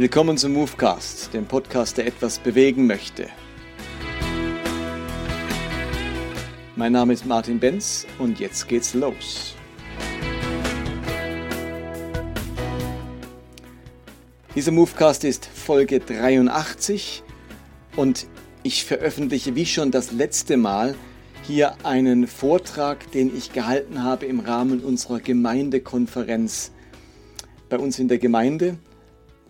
Willkommen zum Movecast, dem Podcast, der etwas bewegen möchte. Mein Name ist Martin Benz und jetzt geht's los. Dieser Movecast ist Folge 83 und ich veröffentliche wie schon das letzte Mal hier einen Vortrag, den ich gehalten habe im Rahmen unserer Gemeindekonferenz bei uns in der Gemeinde.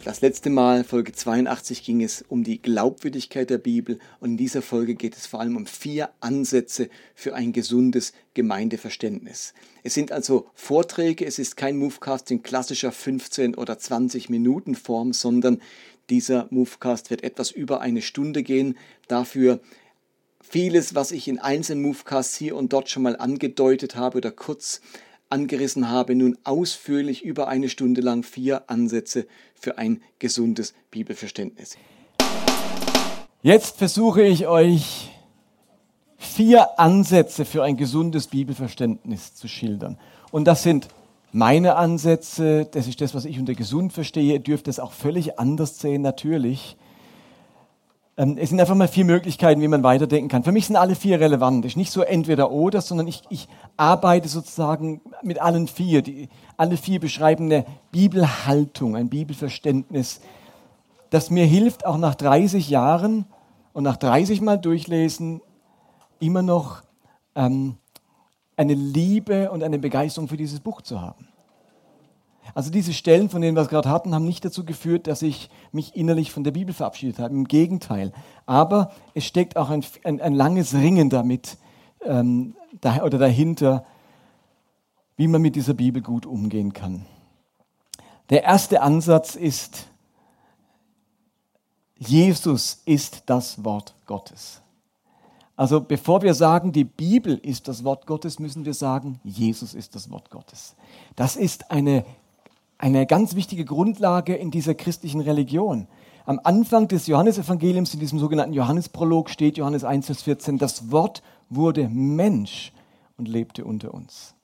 Das letzte Mal, Folge 82, ging es um die Glaubwürdigkeit der Bibel und in dieser Folge geht es vor allem um vier Ansätze für ein gesundes Gemeindeverständnis. Es sind also Vorträge, es ist kein Movecast in klassischer 15 oder 20 Minuten Form, sondern dieser Movecast wird etwas über eine Stunde gehen. Dafür vieles, was ich in einzelnen Movecasts hier und dort schon mal angedeutet habe oder kurz angerissen habe, nun ausführlich über eine Stunde lang vier Ansätze für ein gesundes Bibelverständnis. Jetzt versuche ich euch vier Ansätze für ein gesundes Bibelverständnis zu schildern. Und das sind meine Ansätze, das ist das, was ich unter gesund verstehe. Ihr dürft es auch völlig anders sehen, natürlich. Ähm, es sind einfach mal vier Möglichkeiten, wie man weiterdenken kann. Für mich sind alle vier relevant. Es ist nicht so entweder oder, sondern ich, ich arbeite sozusagen mit allen vier. Die, alle vier beschreiben eine Bibelhaltung, ein Bibelverständnis, das mir hilft, auch nach 30 Jahren und nach 30 Mal durchlesen, immer noch ähm, eine Liebe und eine Begeisterung für dieses Buch zu haben. Also diese Stellen, von denen wir es gerade hatten, haben nicht dazu geführt, dass ich mich innerlich von der Bibel verabschiedet habe. Im Gegenteil. Aber es steckt auch ein, ein, ein langes Ringen damit ähm, da, oder dahinter, wie man mit dieser Bibel gut umgehen kann. Der erste Ansatz ist, Jesus ist das Wort Gottes. Also bevor wir sagen, die Bibel ist das Wort Gottes, müssen wir sagen, Jesus ist das Wort Gottes. Das ist eine eine ganz wichtige Grundlage in dieser christlichen Religion. Am Anfang des Johannesevangeliums, in diesem sogenannten Johannesprolog, steht Johannes 1, Vers 14, das Wort wurde Mensch und lebte unter uns.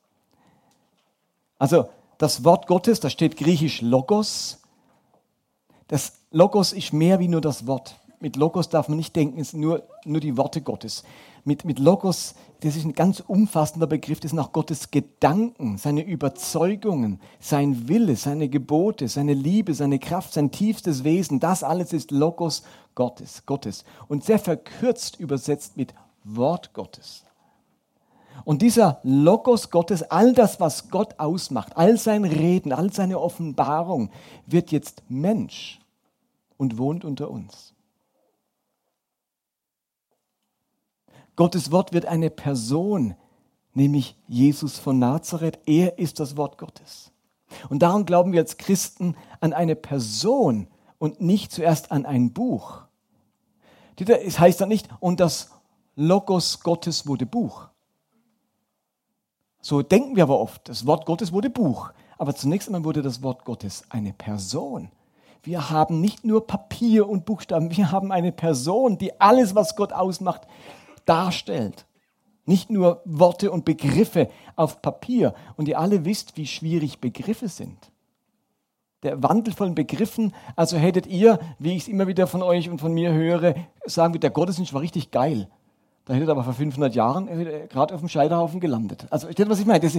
Also das Wort Gottes, da steht griechisch Logos. Das Logos ist mehr wie nur das Wort. Mit Logos darf man nicht denken, es sind nur, nur die Worte Gottes mit, mit Logos, das ist ein ganz umfassender Begriff, das sind auch Gottes Gedanken, seine Überzeugungen, sein Wille, seine Gebote, seine Liebe, seine Kraft, sein tiefstes Wesen. Das alles ist Logos Gottes, Gottes. Und sehr verkürzt übersetzt mit Wort Gottes. Und dieser Logos Gottes, all das, was Gott ausmacht, all sein Reden, all seine Offenbarung, wird jetzt Mensch und wohnt unter uns. Gottes Wort wird eine Person, nämlich Jesus von Nazareth. Er ist das Wort Gottes. Und darum glauben wir als Christen an eine Person und nicht zuerst an ein Buch. Es heißt dann nicht, und das Logos Gottes wurde Buch. So denken wir aber oft, das Wort Gottes wurde Buch. Aber zunächst einmal wurde das Wort Gottes eine Person. Wir haben nicht nur Papier und Buchstaben, wir haben eine Person, die alles, was Gott ausmacht, darstellt. Nicht nur Worte und Begriffe auf Papier. Und ihr alle wisst, wie schwierig Begriffe sind. Der Wandel von Begriffen, also hättet ihr, wie ich es immer wieder von euch und von mir höre, sagen wir, der Gottesdienst war richtig geil. Da hättet ihr aber vor 500 Jahren gerade auf dem Scheiterhaufen gelandet. Also, ihr was ich meine? Das,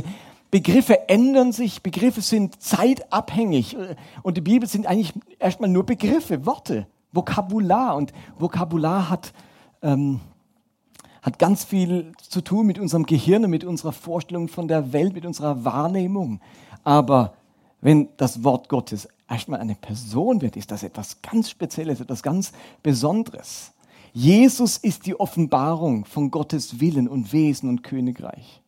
Begriffe ändern sich, Begriffe sind zeitabhängig. Und die Bibel sind eigentlich erstmal nur Begriffe, Worte, Vokabular. Und Vokabular hat ähm, hat ganz viel zu tun mit unserem Gehirn und mit unserer Vorstellung von der Welt, mit unserer Wahrnehmung. Aber wenn das Wort Gottes erstmal eine Person wird, ist das etwas ganz Spezielles, etwas ganz Besonderes. Jesus ist die Offenbarung von Gottes Willen und Wesen und Königreich.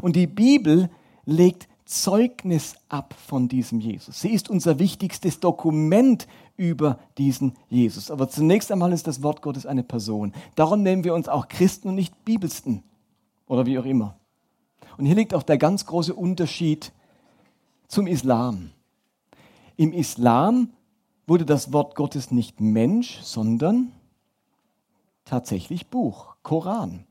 Und die Bibel legt Zeugnis ab von diesem Jesus. Sie ist unser wichtigstes Dokument über diesen Jesus. Aber zunächst einmal ist das Wort Gottes eine Person. Darum nennen wir uns auch Christen und nicht Bibelsten oder wie auch immer. Und hier liegt auch der ganz große Unterschied zum Islam. Im Islam wurde das Wort Gottes nicht Mensch, sondern tatsächlich Buch, Koran.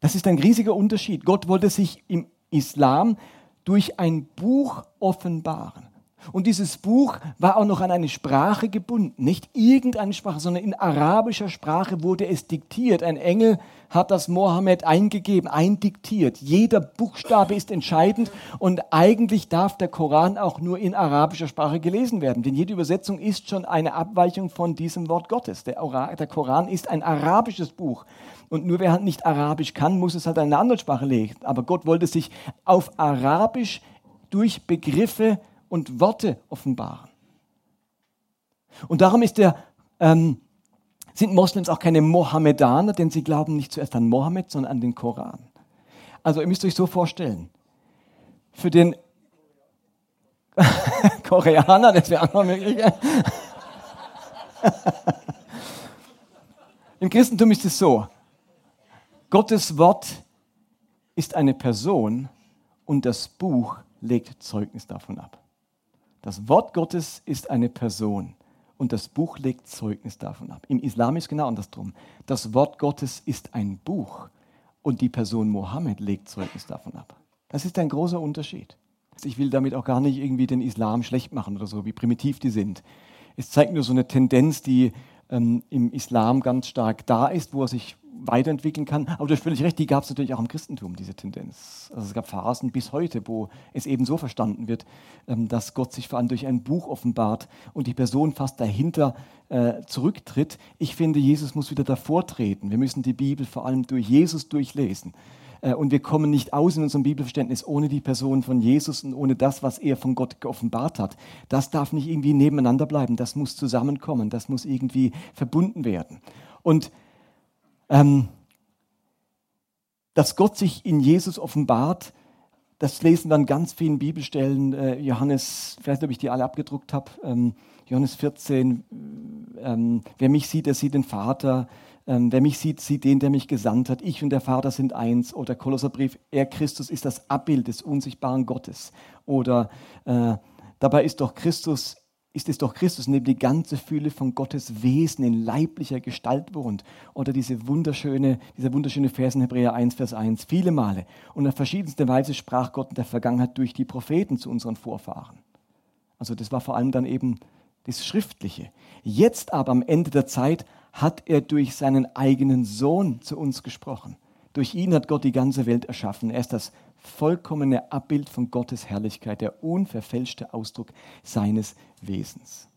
Das ist ein riesiger Unterschied. Gott wollte sich im Islam durch ein Buch offenbaren. Und dieses Buch war auch noch an eine Sprache gebunden. Nicht irgendeine Sprache, sondern in arabischer Sprache wurde es diktiert. Ein Engel hat das Mohammed eingegeben, eindiktiert. Jeder Buchstabe ist entscheidend und eigentlich darf der Koran auch nur in arabischer Sprache gelesen werden. Denn jede Übersetzung ist schon eine Abweichung von diesem Wort Gottes. Der, Koran ist ein arabisches Buch. Und nur wer halt nicht Arabisch kann, muss es halt in eine andere Sprache legen. Aber Gott wollte sich auf Arabisch durch Begriffe und Worte offenbaren. Und darum der, ähm, sind Moslems auch keine Mohammedaner, denn sie glauben nicht zuerst an Mohammed, sondern an den Koran. Also ihr müsst euch so vorstellen, für den Koreaner, das wäre auch noch möglich. Im Christentum ist es so, Gottes Wort ist eine Person und das Buch legt Zeugnis davon ab. Das Wort Gottes ist eine Person und das Buch legt Zeugnis davon ab. Im Islam ist genau andersrum. Das Wort Gottes ist ein Buch und die Person Mohammed legt Zeugnis davon ab. Das ist ein großer Unterschied. Ich will damit auch gar nicht irgendwie den Islam schlecht machen oder so, wie primitiv die sind. Es zeigt nur so eine Tendenz, die ähm, im Islam ganz stark da ist, wo er sich weiterentwickeln kann. Aber du hast völlig recht, die gab es natürlich auch im Christentum, diese Tendenz. Also es gab Phasen bis heute, wo es eben so verstanden wird, ähm, dass Gott sich vor allem durch ein Buch offenbart und die Person fast dahinter äh, zurücktritt. Ich finde, Jesus muss wieder davor treten. Wir müssen die Bibel vor allem durch Jesus durchlesen. Äh, und wir kommen nicht aus in unserem Bibelverständnis ohne die Person von Jesus und ohne das, was er von Gott geoffenbart hat. Das darf nicht irgendwie nebeneinander bleiben. Das muss zusammenkommen. Das muss irgendwie verbunden werden. Und ähm, dass Gott sich in Jesus offenbart, das lesen wir an ganz vielen Bibelstellen. Äh, Johannes, nicht, ob ich die alle abgedruckt habe. Ähm, Johannes 14, ähm, wer mich sieht, der sieht den Vater. Ähm, wer mich sieht, sieht den, der mich gesandt hat. Ich und der Vater sind eins. Oder Kolosserbrief, er Christus ist das Abbild des unsichtbaren Gottes. Oder äh, dabei ist doch Christus ist es doch Christus, dem die ganze Fülle von Gottes Wesen in leiblicher Gestalt wohnt. Oder diese wunderschöne, dieser wunderschöne Vers in Hebräer 1, Vers 1. Viele Male und auf verschiedenste Weise sprach Gott in der Vergangenheit durch die Propheten zu unseren Vorfahren. Also das war vor allem dann eben das Schriftliche. Jetzt aber am Ende der Zeit hat er durch seinen eigenen Sohn zu uns gesprochen. Durch ihn hat Gott die ganze Welt erschaffen. Er ist das vollkommene Abbild von Gottes Herrlichkeit, der unverfälschte Ausdruck seines Wesens.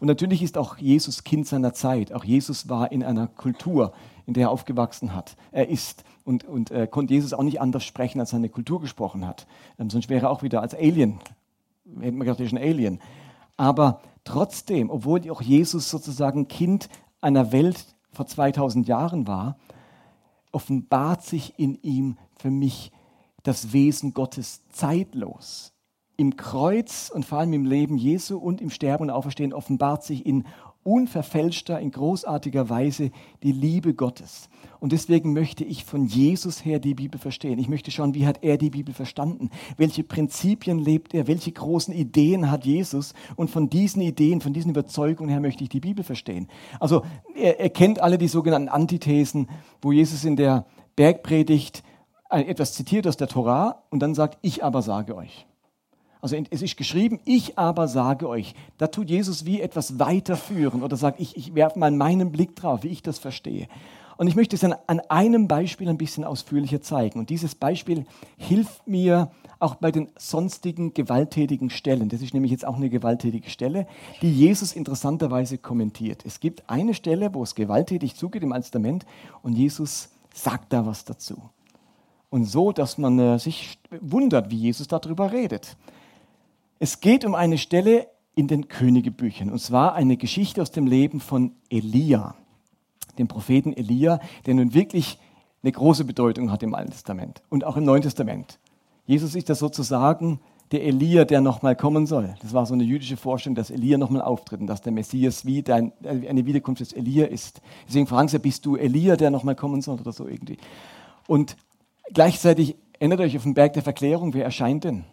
Und natürlich ist auch Jesus Kind seiner Zeit. Auch Jesus war in einer Kultur, in der er aufgewachsen hat. Er ist und, und äh, konnte Jesus auch nicht anders sprechen, als seine Kultur gesprochen hat. Ähm, sonst wäre er auch wieder als Alien, hätte man gedacht, er ist ein Alien. Aber trotzdem, obwohl auch Jesus sozusagen Kind einer Welt vor 2000 Jahren war, offenbart sich in ihm für mich das Wesen Gottes zeitlos. Im Kreuz und vor allem im Leben Jesu und im Sterben und Auferstehen offenbart sich in unverfälschter, in großartiger Weise die Liebe Gottes. Und deswegen möchte ich von Jesus her die Bibel verstehen. Ich möchte schauen, wie hat er die Bibel verstanden? Welche Prinzipien lebt er? Welche großen Ideen hat Jesus? Und von diesen Ideen, von diesen Überzeugungen her möchte ich die Bibel verstehen. Also er, er kennt alle die sogenannten Antithesen, wo Jesus in der Bergpredigt etwas zitiert aus der Torah und dann sagt, ich aber sage euch. Also es ist geschrieben, ich aber sage euch. Da tut Jesus wie etwas weiterführen oder sagt, ich, ich werfe mal meinen Blick drauf, wie ich das verstehe. Und ich möchte es an, an einem Beispiel ein bisschen ausführlicher zeigen. Und dieses Beispiel hilft mir auch bei den sonstigen gewalttätigen Stellen. Das ist nämlich jetzt auch eine gewalttätige Stelle, die Jesus interessanterweise kommentiert. Es gibt eine Stelle, wo es gewalttätig zugeht im Alten Testament und Jesus sagt da was dazu. Und so, dass man äh, sich wundert, wie Jesus darüber redet. Es geht um eine Stelle in den Königebüchern, und zwar eine Geschichte aus dem Leben von Elia, dem Propheten Elia, der nun wirklich eine große Bedeutung hat im Alten Testament und auch im Neuen Testament. Jesus ist das sozusagen der Elia, der nochmal kommen soll. Das war so eine jüdische Vorstellung, dass Elia nochmal auftritt und dass der Messias wie dein, äh, eine Wiederkunft des Elia ist. Deswegen fragen sie, bist du Elia, der nochmal kommen soll oder so irgendwie. Und gleichzeitig erinnert euch auf den Berg der Verklärung, wer erscheint denn?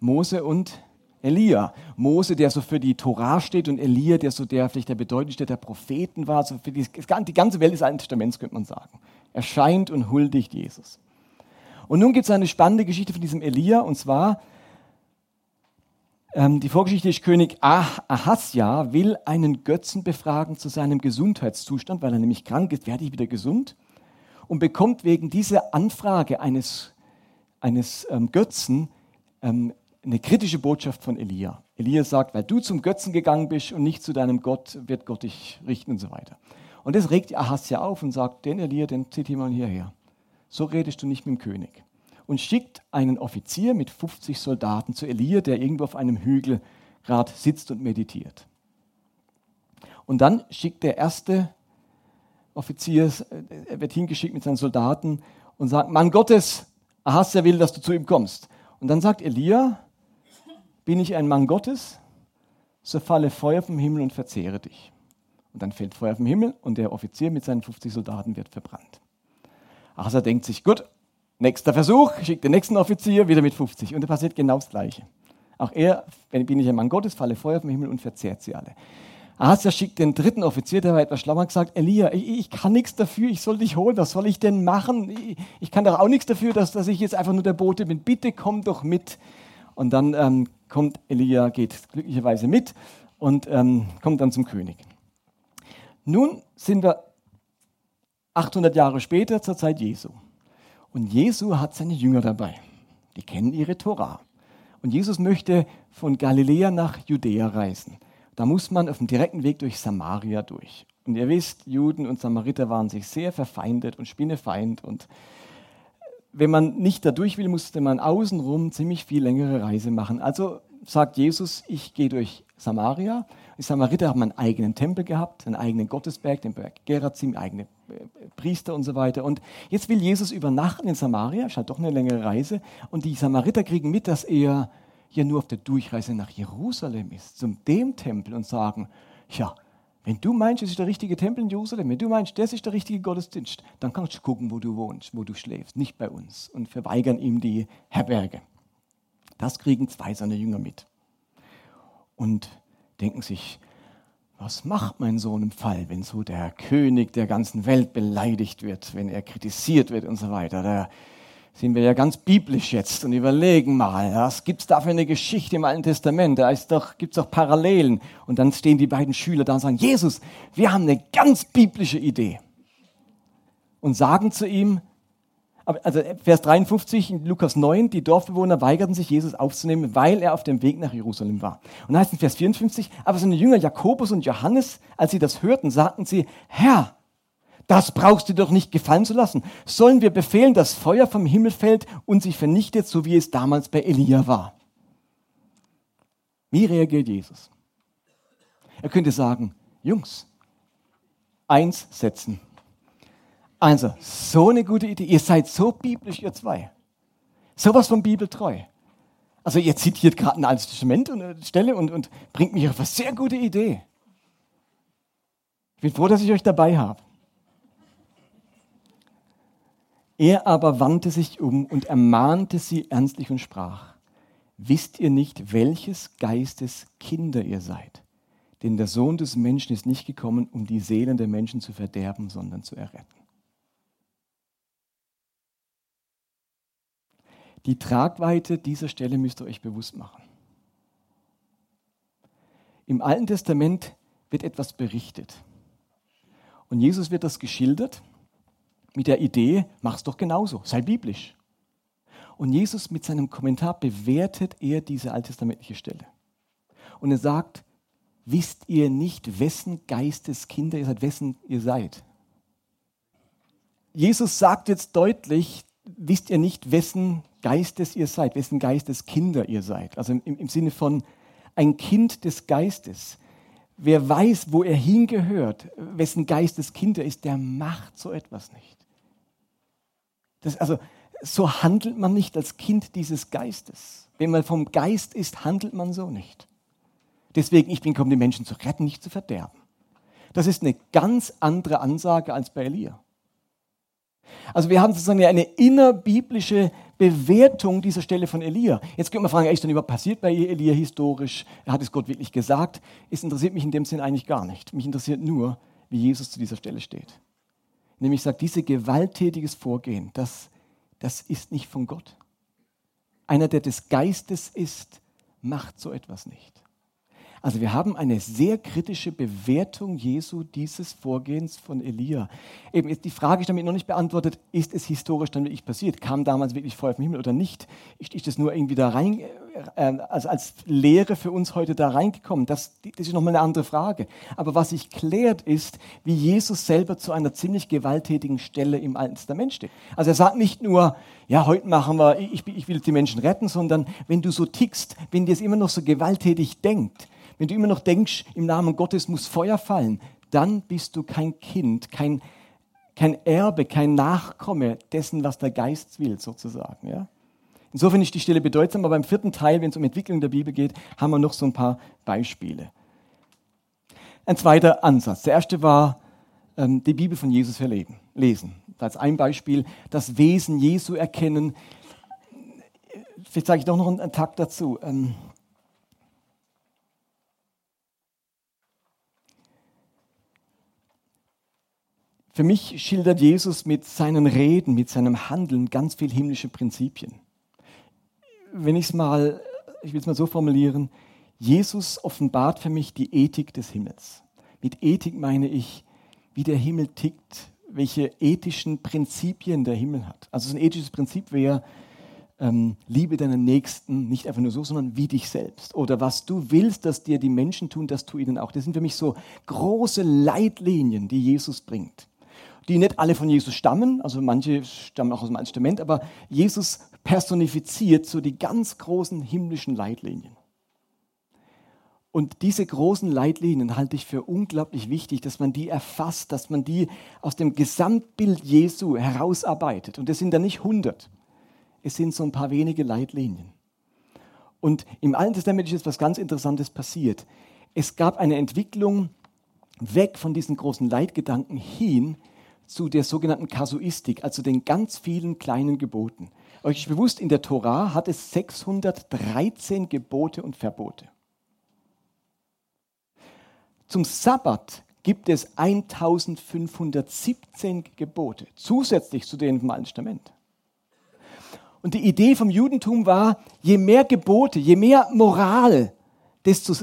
Mose und Elia. Mose, der so für die Torah steht und Elia, der so der vielleicht der bedeutendste der Propheten war, so für die, die ganze Welt des Alten Testaments könnte man sagen. Erscheint und huldigt Jesus. Und nun gibt es eine spannende Geschichte von diesem Elia, und zwar ähm, die Vorgeschichte ist, König ah Ahasja will einen Götzen befragen zu seinem Gesundheitszustand, weil er nämlich krank ist, werde ich wieder gesund? Und bekommt wegen dieser Anfrage eines, eines ähm, Götzen ähm, eine kritische Botschaft von Elia. Elia sagt, weil du zum Götzen gegangen bist und nicht zu deinem Gott, wird Gott dich richten und so weiter. Und das regt Ahasja auf und sagt, den Elia, den zieht mal hierher. So redest du nicht mit dem König und schickt einen Offizier mit 50 Soldaten zu Elia, der irgendwo auf einem Hügel gerade sitzt und meditiert. Und dann schickt der erste Offizier, äh, er wird hingeschickt mit seinen Soldaten und sagt, Mann Gottes, Ahasja will, dass du zu ihm kommst. Und dann sagt Elia, bin ich ein Mann Gottes, so falle Feuer vom Himmel und verzehre dich. Und dann fällt Feuer vom Himmel und der Offizier mit seinen 50 Soldaten wird verbrannt. Asa denkt sich, gut, Nächster Versuch, schickt den nächsten Offizier wieder mit 50 und da passiert genau das Gleiche. Auch er, wenn bin ich ein Mann Gottes, falle Feuer vom Himmel und verzehrt sie alle. Ahasja schickt den dritten Offizier, der war etwas schlauer, gesagt, Elia, ich, ich, kann nichts dafür, ich soll dich holen, was soll ich denn machen? Ich, ich kann doch auch nichts dafür, dass, dass, ich jetzt einfach nur der Bote bin, bitte komm doch mit. Und dann ähm, kommt Elia, geht glücklicherweise mit und ähm, kommt dann zum König. Nun sind wir 800 Jahre später zur Zeit Jesu. Und Jesu hat seine Jünger dabei. Die kennen ihre Tora. Und Jesus möchte von Galiläa nach Judäa reisen. Da muss man auf dem direkten Weg durch Samaria durch. Und ihr wisst, Juden und Samariter waren sich sehr verfeindet und Spinnefeind. Und wenn man nicht da durch will, musste man außenrum ziemlich viel längere Reise machen. Also sagt Jesus, ich gehe durch Samaria. Die Samariter haben einen eigenen Tempel gehabt, einen eigenen Gottesberg, den Berg Gerazim, eigene äh, Priester und so weiter. Und jetzt will Jesus übernachten in Samaria, ist halt doch eine längere Reise. Und die Samariter kriegen mit, dass er ja nur auf der Durchreise nach Jerusalem ist, zum dem Tempel und sagen, ja, wenn du meinst, das ist der richtige Tempel in Jerusalem, wenn du meinst, das ist der richtige Gottesdienst, dann kannst du gucken, wo du wohnst, wo du schläfst, nicht bei uns und verweigern ihm die Herberge. Das kriegen zwei seiner Jünger mit. Und denken sich, was macht mein Sohn im Fall, wenn so der König der ganzen Welt beleidigt wird, wenn er kritisiert wird und so weiter? Da sind wir ja ganz biblisch jetzt und überlegen mal, was gibt es da für eine Geschichte im Alten Testament? Da gibt es doch Parallelen. Und dann stehen die beiden Schüler da und sagen, Jesus, wir haben eine ganz biblische Idee. Und sagen zu ihm, also Vers 53 in Lukas 9, die Dorfbewohner weigerten sich, Jesus aufzunehmen, weil er auf dem Weg nach Jerusalem war. Und dann heißt in Vers 54, aber seine Jünger Jakobus und Johannes, als sie das hörten, sagten sie, Herr, das brauchst du doch nicht gefallen zu lassen. Sollen wir befehlen, dass Feuer vom Himmel fällt und sich vernichtet, so wie es damals bei Elia war? Wie reagiert Jesus? Er könnte sagen, Jungs, eins setzen. Also, so eine gute Idee. Ihr seid so biblisch, ihr zwei. Sowas von bibeltreu. Also, ihr zitiert gerade ein altes Testament und eine Stelle und, und bringt mich auf eine sehr gute Idee. Ich bin froh, dass ich euch dabei habe. Er aber wandte sich um und ermahnte sie ernstlich und sprach, wisst ihr nicht, welches Geistes Kinder ihr seid? Denn der Sohn des Menschen ist nicht gekommen, um die Seelen der Menschen zu verderben, sondern zu erretten. Die Tragweite dieser Stelle müsst ihr euch bewusst machen. Im Alten Testament wird etwas berichtet. Und Jesus wird das geschildert mit der Idee, mach's doch genauso, sei biblisch. Und Jesus mit seinem Kommentar bewertet er diese alttestamentliche Stelle. Und er sagt, wisst ihr nicht, wessen Geistes Kinder ihr seid, wessen ihr seid? Jesus sagt jetzt deutlich, wisst ihr nicht, wessen Geistes ihr seid, wessen Geistes Kinder ihr seid. Also im, im Sinne von ein Kind des Geistes. Wer weiß, wo er hingehört, wessen Geistes Kinder ist, der macht so etwas nicht. Das, also, so handelt man nicht als Kind dieses Geistes. Wenn man vom Geist ist, handelt man so nicht. Deswegen, ich bin gekommen, die Menschen zu retten, nicht zu verderben. Das ist eine ganz andere Ansage als bei Elia. Also wir haben sozusagen eine innerbiblische Bewertung dieser Stelle von Elia. Jetzt könnte man fragen, ist denn überhaupt passiert bei Elia historisch? Hat es Gott wirklich gesagt? Es interessiert mich in dem Sinn eigentlich gar nicht. Mich interessiert nur, wie Jesus zu dieser Stelle steht. Nämlich sagt, dieses gewalttätiges Vorgehen, das das ist nicht von Gott. Einer, der des Geistes ist, macht so etwas nicht. Also wir haben eine sehr kritische Bewertung Jesu dieses Vorgehens von Elia. Eben ist die Frage ist damit noch nicht beantwortet, ist es historisch dann wirklich passiert? Kam damals wirklich Feuer vom Himmel oder nicht? Ist, ist das nur irgendwie da rein, äh, also als Lehre für uns heute da reingekommen? Das, das ist nochmal eine andere Frage. Aber was sich klärt ist, wie Jesus selber zu einer ziemlich gewalttätigen Stelle im Alten Testament steht. Also er sagt nicht nur, ja, heute machen wir, ich, ich will die Menschen retten, sondern wenn du so tickst, wenn dir es immer noch so gewalttätig denkt, wenn du immer noch denkst, im Namen Gottes muss Feuer fallen, dann bist du kein Kind, kein, kein Erbe, kein Nachkomme dessen, was der Geist will, sozusagen. Ja? Insofern ist die Stelle bedeutsam, aber beim vierten Teil, wenn es um Entwicklung der Bibel geht, haben wir noch so ein paar Beispiele. Ein zweiter Ansatz. Der erste war ähm, die Bibel von Jesus erleben, lesen. Als ein Beispiel das Wesen Jesu erkennen. Vielleicht sage ich doch noch einen Takt dazu. Ähm, Für mich schildert Jesus mit seinen Reden, mit seinem Handeln ganz viel himmlische Prinzipien. Wenn ich es mal, ich will es mal so formulieren, Jesus offenbart für mich die Ethik des Himmels. Mit Ethik meine ich, wie der Himmel tickt, welche ethischen Prinzipien der Himmel hat. Also ein ethisches Prinzip wäre, ähm, liebe deinen Nächsten nicht einfach nur so, sondern wie dich selbst. Oder was du willst, dass dir die Menschen tun, das tu ihnen auch. Das sind für mich so große Leitlinien, die Jesus bringt die nicht alle von Jesus stammen, also manche stammen auch aus dem Alten Testament, aber Jesus personifiziert so die ganz großen himmlischen Leitlinien. Und diese großen Leitlinien halte ich für unglaublich wichtig, dass man die erfasst, dass man die aus dem Gesamtbild Jesu herausarbeitet. Und es sind da nicht 100, es sind so ein paar wenige Leitlinien. Und im Alten Testament ist etwas ganz Interessantes passiert. Es gab eine Entwicklung weg von diesen großen Leitgedanken hin zu der sogenannten Kasuistik, also den ganz vielen kleinen Geboten. Euch ist bewusst, in der Tora hat es 613 Gebote und Verbote. Zum Sabbat gibt es 1517 Gebote, zusätzlich zu denen vom Alten Testament. Und die Idee vom Judentum war, je mehr Gebote, je mehr Moral, desto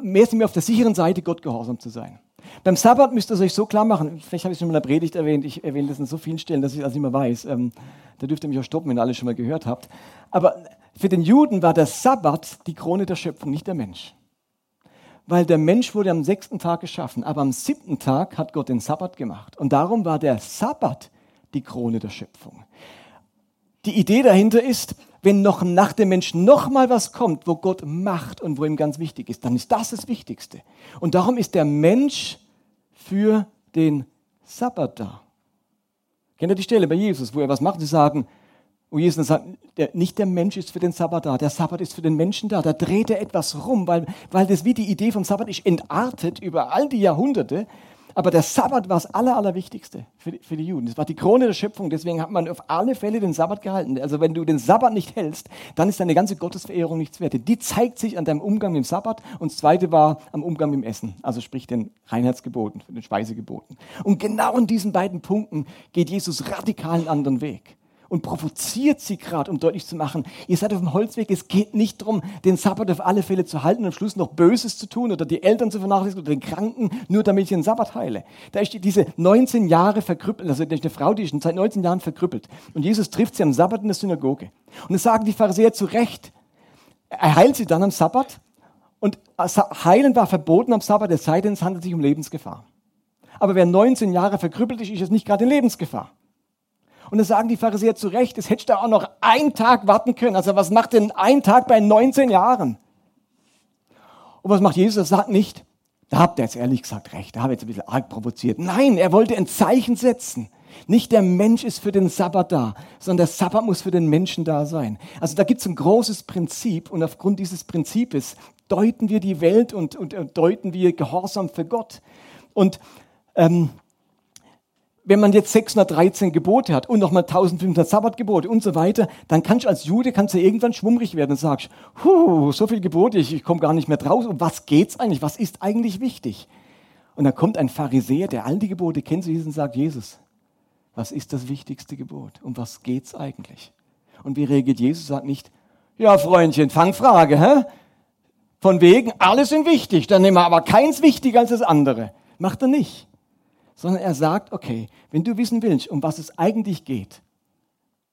mehr sind wir auf der sicheren Seite, Gott gehorsam zu sein. Beim Sabbat müsst ihr euch so klar machen, vielleicht habe ich es schon mal in der Predigt erwähnt, ich erwähne das an so vielen Stellen, dass ich das nicht mehr weiß. Ähm, da dürft ihr mich auch stoppen, wenn ihr alles schon mal gehört habt. Aber für den Juden war der Sabbat die Krone der Schöpfung, nicht der Mensch. Weil der Mensch wurde am sechsten Tag geschaffen, aber am siebten Tag hat Gott den Sabbat gemacht. Und darum war der Sabbat die Krone der Schöpfung. Die Idee dahinter ist, wenn noch nach dem Menschen noch mal was kommt, wo Gott macht und wo ihm ganz wichtig ist, dann ist das das Wichtigste. Und darum ist der Mensch für den Sabbat da. Kennt ihr die Stelle bei Jesus, wo er was macht? Sie sagen, wo Jesus sagt, der, nicht der Mensch ist für den Sabbat da, der Sabbat ist für den Menschen da. Da dreht er etwas rum, weil, weil das wie die Idee vom Sabbat ist entartet über all die Jahrhunderte. Aber der Sabbat war das Aller, Allerwichtigste für die, für die Juden. Das war die Krone der Schöpfung. Deswegen hat man auf alle Fälle den Sabbat gehalten. Also wenn du den Sabbat nicht hältst, dann ist deine ganze Gottesverehrung nichts wert. Die zeigt sich an deinem Umgang dem Sabbat. Und das Zweite war am Umgang mit Essen. Also sprich den Reinheitsgeboten, den Speisegeboten. Und genau in diesen beiden Punkten geht Jesus radikal einen anderen Weg und provoziert sie gerade, um deutlich zu machen, ihr seid auf dem Holzweg, es geht nicht darum, den Sabbat auf alle Fälle zu halten und am Schluss noch Böses zu tun oder die Eltern zu vernachlässigen oder den Kranken, nur damit ich den Sabbat heile. Da ist diese 19 Jahre verkrüppelt, also eine Frau, die ist seit 19 Jahren verkrüppelt. Und Jesus trifft sie am Sabbat in der Synagoge. Und es sagen die Pharisäer zu Recht, er heilt sie dann am Sabbat und heilen war verboten am Sabbat, es sei denn, es handelt sich um Lebensgefahr. Aber wer 19 Jahre verkrüppelt ist, ist es nicht gerade in Lebensgefahr. Und dann sagen die Pharisäer zu Recht, es hätte da auch noch einen Tag warten können. Also was macht denn ein Tag bei 19 Jahren? Und was macht Jesus? Er sagt nicht, da habt ihr jetzt ehrlich gesagt recht, da habe ich jetzt ein bisschen arg provoziert. Nein, er wollte ein Zeichen setzen. Nicht der Mensch ist für den Sabbat da, sondern der Sabbat muss für den Menschen da sein. Also da gibt es ein großes Prinzip und aufgrund dieses Prinzips deuten wir die Welt und, und, und deuten wir Gehorsam für Gott. Und ähm, wenn man jetzt 613 Gebote hat und nochmal 1500 Sabbatgebote und so weiter, dann kannst du als Jude kannst du irgendwann schwummrig werden und sagst, Huh, so viele Gebote, ich, ich komme gar nicht mehr draus. Um was geht's eigentlich? Was ist eigentlich wichtig? Und dann kommt ein Pharisäer, der all die Gebote kennt, und sagt, Jesus, was ist das wichtigste Gebot? Um was geht es eigentlich? Und wie reagiert Jesus? Sagt nicht, ja, Freundchen, Fangfrage, hä? Von wegen, alles sind wichtig, dann nehmen wir aber keins wichtiger als das andere. Macht er nicht. Sondern er sagt, okay, wenn du wissen willst, um was es eigentlich geht,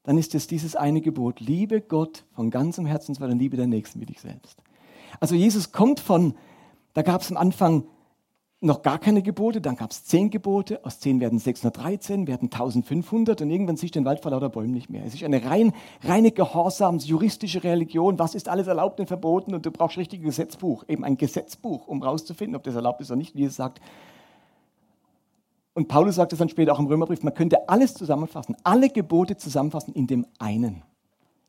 dann ist es dieses eine Gebot, liebe Gott von ganzem Herzen, weil liebe der Nächsten wie dich selbst. Also Jesus kommt von, da gab es am Anfang noch gar keine Gebote, dann gab es zehn Gebote, aus zehn werden 613, werden 1500 und irgendwann siehst du den Wald vor lauter Bäumen nicht mehr. Es ist eine rein, reine Gehorsams, juristische Religion, was ist alles erlaubt und verboten und du brauchst ein richtiges Gesetzbuch, eben ein Gesetzbuch, um rauszufinden, ob das erlaubt ist oder nicht, wie es sagt. Und Paulus sagt es dann später auch im Römerbrief, man könnte alles zusammenfassen, alle Gebote zusammenfassen in dem einen.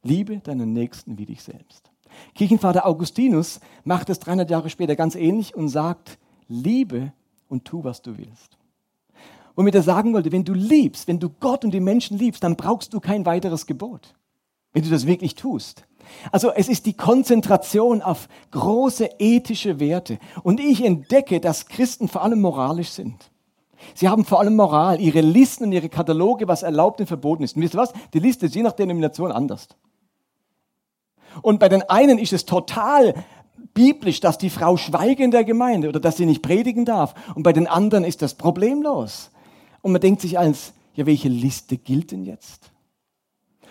Liebe deinen Nächsten wie dich selbst. Kirchenvater Augustinus macht es 300 Jahre später ganz ähnlich und sagt, liebe und tu, was du willst. Womit er sagen wollte, wenn du liebst, wenn du Gott und die Menschen liebst, dann brauchst du kein weiteres Gebot, wenn du das wirklich tust. Also es ist die Konzentration auf große ethische Werte. Und ich entdecke, dass Christen vor allem moralisch sind. Sie haben vor allem Moral, ihre Listen und ihre Kataloge, was erlaubt und verboten ist. Und wisst ihr was? Die Liste ist je nach Denomination anders. Und bei den einen ist es total biblisch, dass die Frau schweige in der Gemeinde oder dass sie nicht predigen darf. Und bei den anderen ist das problemlos. Und man denkt sich als, ja, welche Liste gilt denn jetzt?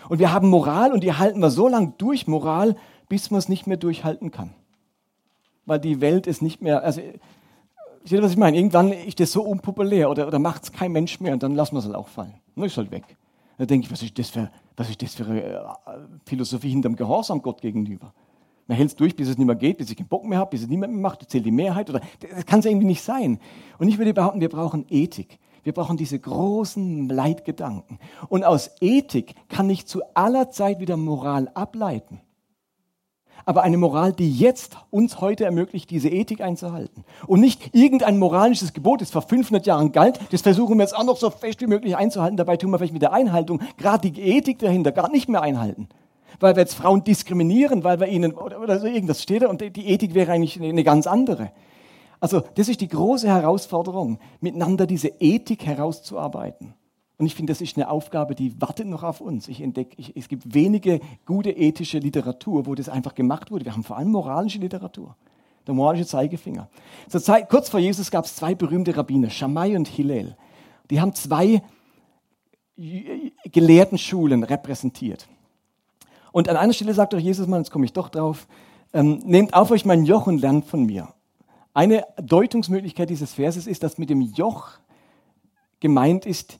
Und wir haben Moral und die halten wir so lange durch, Moral, bis man es nicht mehr durchhalten kann. Weil die Welt ist nicht mehr, also, seht ihr, was ich meine? Irgendwann ist das so unpopulär oder, oder macht es kein Mensch mehr und dann lassen wir es halt auch fallen. Dann ist halt weg. Da denke ich, was ist das für, was ist das für eine äh, Philosophie hinterm Gehorsam Gott gegenüber? Man hält es durch, bis es nicht mehr geht, bis ich keinen Bock mehr habe, bis es niemand mehr macht, zählt die Mehrheit. Oder, das kann es irgendwie nicht sein. Und ich würde behaupten, wir brauchen Ethik. Wir brauchen diese großen Leitgedanken. Und aus Ethik kann ich zu aller Zeit wieder Moral ableiten. Aber eine Moral, die jetzt uns heute ermöglicht, diese Ethik einzuhalten. Und nicht irgendein moralisches Gebot, das vor 500 Jahren galt, das versuchen wir jetzt auch noch so fest wie möglich einzuhalten. Dabei tun wir vielleicht mit der Einhaltung gerade die Ethik dahinter gar nicht mehr einhalten weil wir jetzt Frauen diskriminieren, weil wir ihnen, oder, oder so irgendwas steht da und die Ethik wäre eigentlich eine ganz andere. Also das ist die große Herausforderung, miteinander diese Ethik herauszuarbeiten. Und ich finde, das ist eine Aufgabe, die wartet noch auf uns. Ich entdecke, es gibt wenige gute ethische Literatur, wo das einfach gemacht wurde. Wir haben vor allem moralische Literatur. Der moralische Zeigefinger. Zur Zeit, kurz vor Jesus gab es zwei berühmte Rabbiner, Shammai und Hillel. Die haben zwei Gelehrtenschulen repräsentiert. Und an einer Stelle sagt doch Jesus mal, jetzt komme ich doch drauf, ähm, nehmt auf euch mein Joch und lernt von mir. Eine Deutungsmöglichkeit dieses Verses ist, dass mit dem Joch gemeint ist,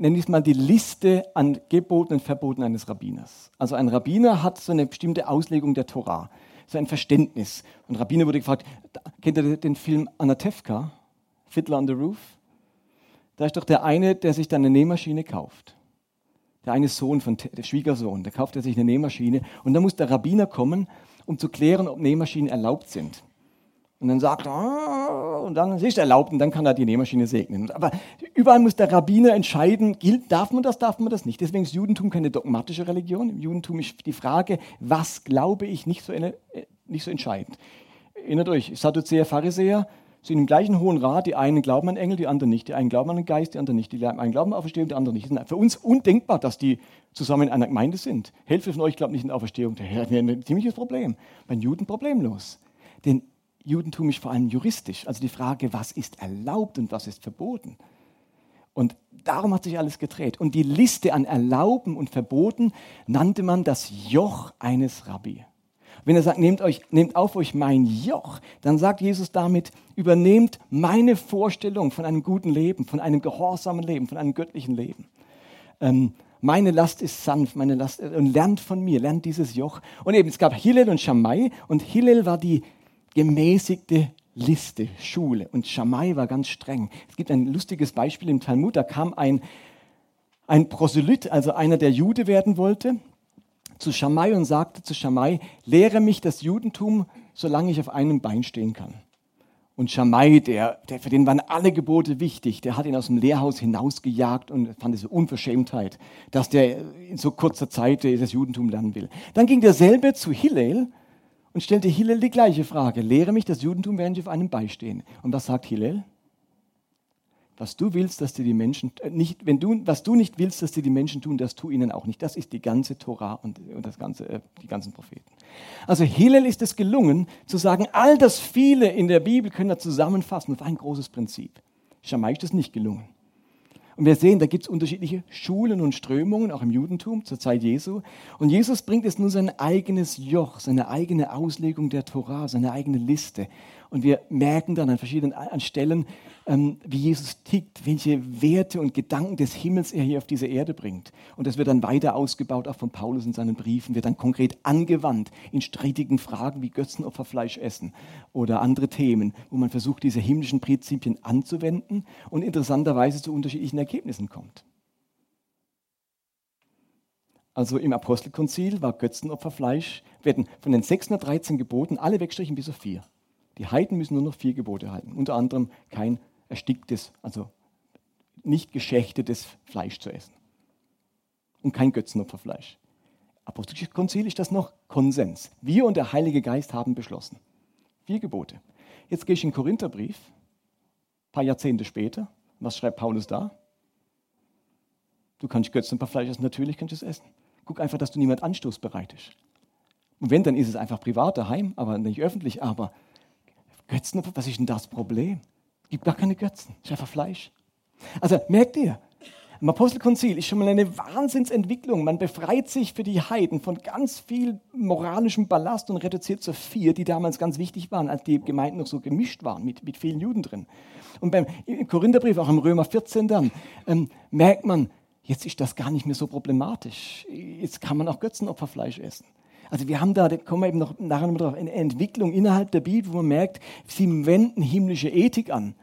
nenne ich es mal die Liste an Geboten und Verboten eines Rabbiners. Also ein Rabbiner hat so eine bestimmte Auslegung der Torah, so ein Verständnis. Und Rabbiner wurde gefragt, kennt ihr den Film Anatevka, Fiddler on the Roof? Da ist doch der eine, der sich dann eine Nähmaschine kauft der eine Sohn von der Schwiegersohn, der kauft er sich eine Nähmaschine und dann muss der Rabbiner kommen, um zu klären, ob Nähmaschinen erlaubt sind. Und dann sagt er, ah, und dann ist es erlaubt und dann kann er die Nähmaschine segnen. Aber überall muss der Rabbiner entscheiden, gilt, darf man das, darf man das nicht. Deswegen ist Judentum keine dogmatische Religion. Im Judentum ist die Frage, was glaube ich, nicht so, äh, nicht so entscheidend. Erinnert euch, Sadduzäer, Pharisäer, sind im gleichen Hohen Rat. Die einen glauben an Engel, die anderen nicht. Die einen glauben an den Geist, die anderen nicht. Die einen glauben an Auferstehung, die anderen nicht. Für uns undenkbar, dass die zusammen in einer Gemeinde sind. Hälfte von euch glaubt nicht an Auferstehung. Das wäre ein ziemliches Problem. Bei den Juden problemlos. Denn Judentum ist vor allem juristisch. Also die Frage, was ist erlaubt und was ist verboten. Und darum hat sich alles gedreht. Und die Liste an Erlauben und Verboten nannte man das Joch eines Rabbi. Wenn er sagt, nehmt, euch, nehmt auf euch mein Joch, dann sagt Jesus damit, übernehmt meine Vorstellung von einem guten Leben, von einem gehorsamen Leben, von einem göttlichen Leben. Ähm, meine Last ist sanft, meine Last, und lernt von mir, lernt dieses Joch. Und eben, es gab Hillel und Shammai, und Hillel war die gemäßigte Liste, Schule, und Shammai war ganz streng. Es gibt ein lustiges Beispiel im Talmud, da kam ein, ein Proselyt, also einer, der Jude werden wollte, zu Schamai und sagte zu Schamai, lehre mich das Judentum, solange ich auf einem Bein stehen kann. Und Schamai, der, der, für den waren alle Gebote wichtig, der hat ihn aus dem Lehrhaus hinausgejagt und fand es Unverschämtheit, dass der in so kurzer Zeit das Judentum lernen will. Dann ging derselbe zu Hillel und stellte Hillel die gleiche Frage. Lehre mich das Judentum, während ich auf einem Bein stehe. Und was sagt Hillel? Was du willst, dass dir die Menschen äh, nicht, wenn du, was du nicht willst, dass dir die Menschen tun, das tu ihnen auch nicht. Das ist die ganze Torah und, und das ganze, äh, die ganzen Propheten. Also Hillel ist es gelungen, zu sagen, all das viele in der Bibel können wir zusammenfassen auf ein großes Prinzip. Schamai ist das nicht gelungen. Und wir sehen, da gibt es unterschiedliche Schulen und Strömungen, auch im Judentum zur Zeit Jesu. Und Jesus bringt es nur sein eigenes Joch, seine eigene Auslegung der Torah, seine eigene Liste. Und wir merken dann an verschiedenen Stellen, ähm, wie Jesus tickt, welche Werte und Gedanken des Himmels er hier auf diese Erde bringt. Und das wird dann weiter ausgebaut, auch von Paulus in seinen Briefen, wird dann konkret angewandt in strittigen Fragen wie Götzenopferfleisch essen oder andere Themen, wo man versucht, diese himmlischen Prinzipien anzuwenden und interessanterweise zu unterschiedlichen Ergebnissen kommt. Also im Apostelkonzil war Götzenopferfleisch, werden von den 613 Geboten alle wegstrichen bis auf vier. Die Heiden müssen nur noch vier Gebote halten. Unter anderem kein ersticktes, also nicht geschächtetes Fleisch zu essen. Und kein Götzenopferfleisch. Apostolisches Konzil ist das noch Konsens. Wir und der Heilige Geist haben beschlossen. Vier Gebote. Jetzt gehe ich in den Korintherbrief, ein paar Jahrzehnte später. Was schreibt Paulus da? Du kannst Götzenopferfleisch essen, natürlich kannst du es essen. Guck einfach, dass du niemand Anstoß bereitest. Und wenn, dann ist es einfach privat daheim, aber nicht öffentlich. Aber Götzenopfer, was ist denn das Problem? Gibt gar keine Götzen, ist einfach Fleisch. Also merkt ihr, im Apostelkonzil ist schon mal eine Wahnsinnsentwicklung. Man befreit sich für die Heiden von ganz viel moralischem Ballast und reduziert zu vier, die damals ganz wichtig waren, als die Gemeinden noch so gemischt waren mit, mit vielen Juden drin. Und beim Korintherbrief, auch im Römer 14 dann, ähm, merkt man, jetzt ist das gar nicht mehr so problematisch. Jetzt kann man auch Götzenopferfleisch essen. Also wir haben da, da kommen wir eben noch nachher noch drauf, eine Entwicklung innerhalb der Bibel, wo man merkt, sie wenden himmlische Ethik an.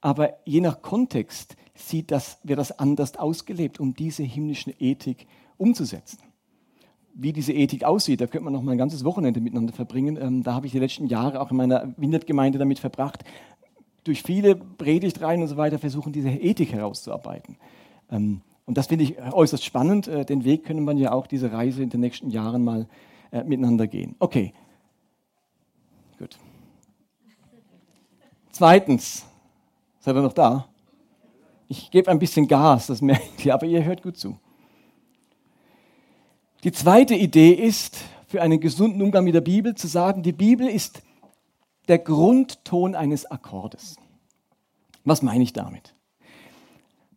Aber je nach Kontext sieht das, wird das anders ausgelebt, um diese himmlische Ethik umzusetzen. Wie diese Ethik aussieht, da könnte man noch mal ein ganzes Wochenende miteinander verbringen. Ähm, da habe ich die letzten Jahre auch in meiner Windert-Gemeinde damit verbracht, durch viele Predigtreihen und so weiter versuchen, diese Ethik herauszuarbeiten. Ähm, und das finde ich äußerst spannend. Äh, den Weg können wir ja auch, diese Reise in den nächsten Jahren mal äh, miteinander gehen. Okay, gut. Zweitens, seid ihr noch da? Ich gebe ein bisschen Gas, das merkt ihr, aber ihr hört gut zu. Die zweite Idee ist, für einen gesunden Umgang mit der Bibel zu sagen, die Bibel ist der Grundton eines Akkordes. Was meine ich damit?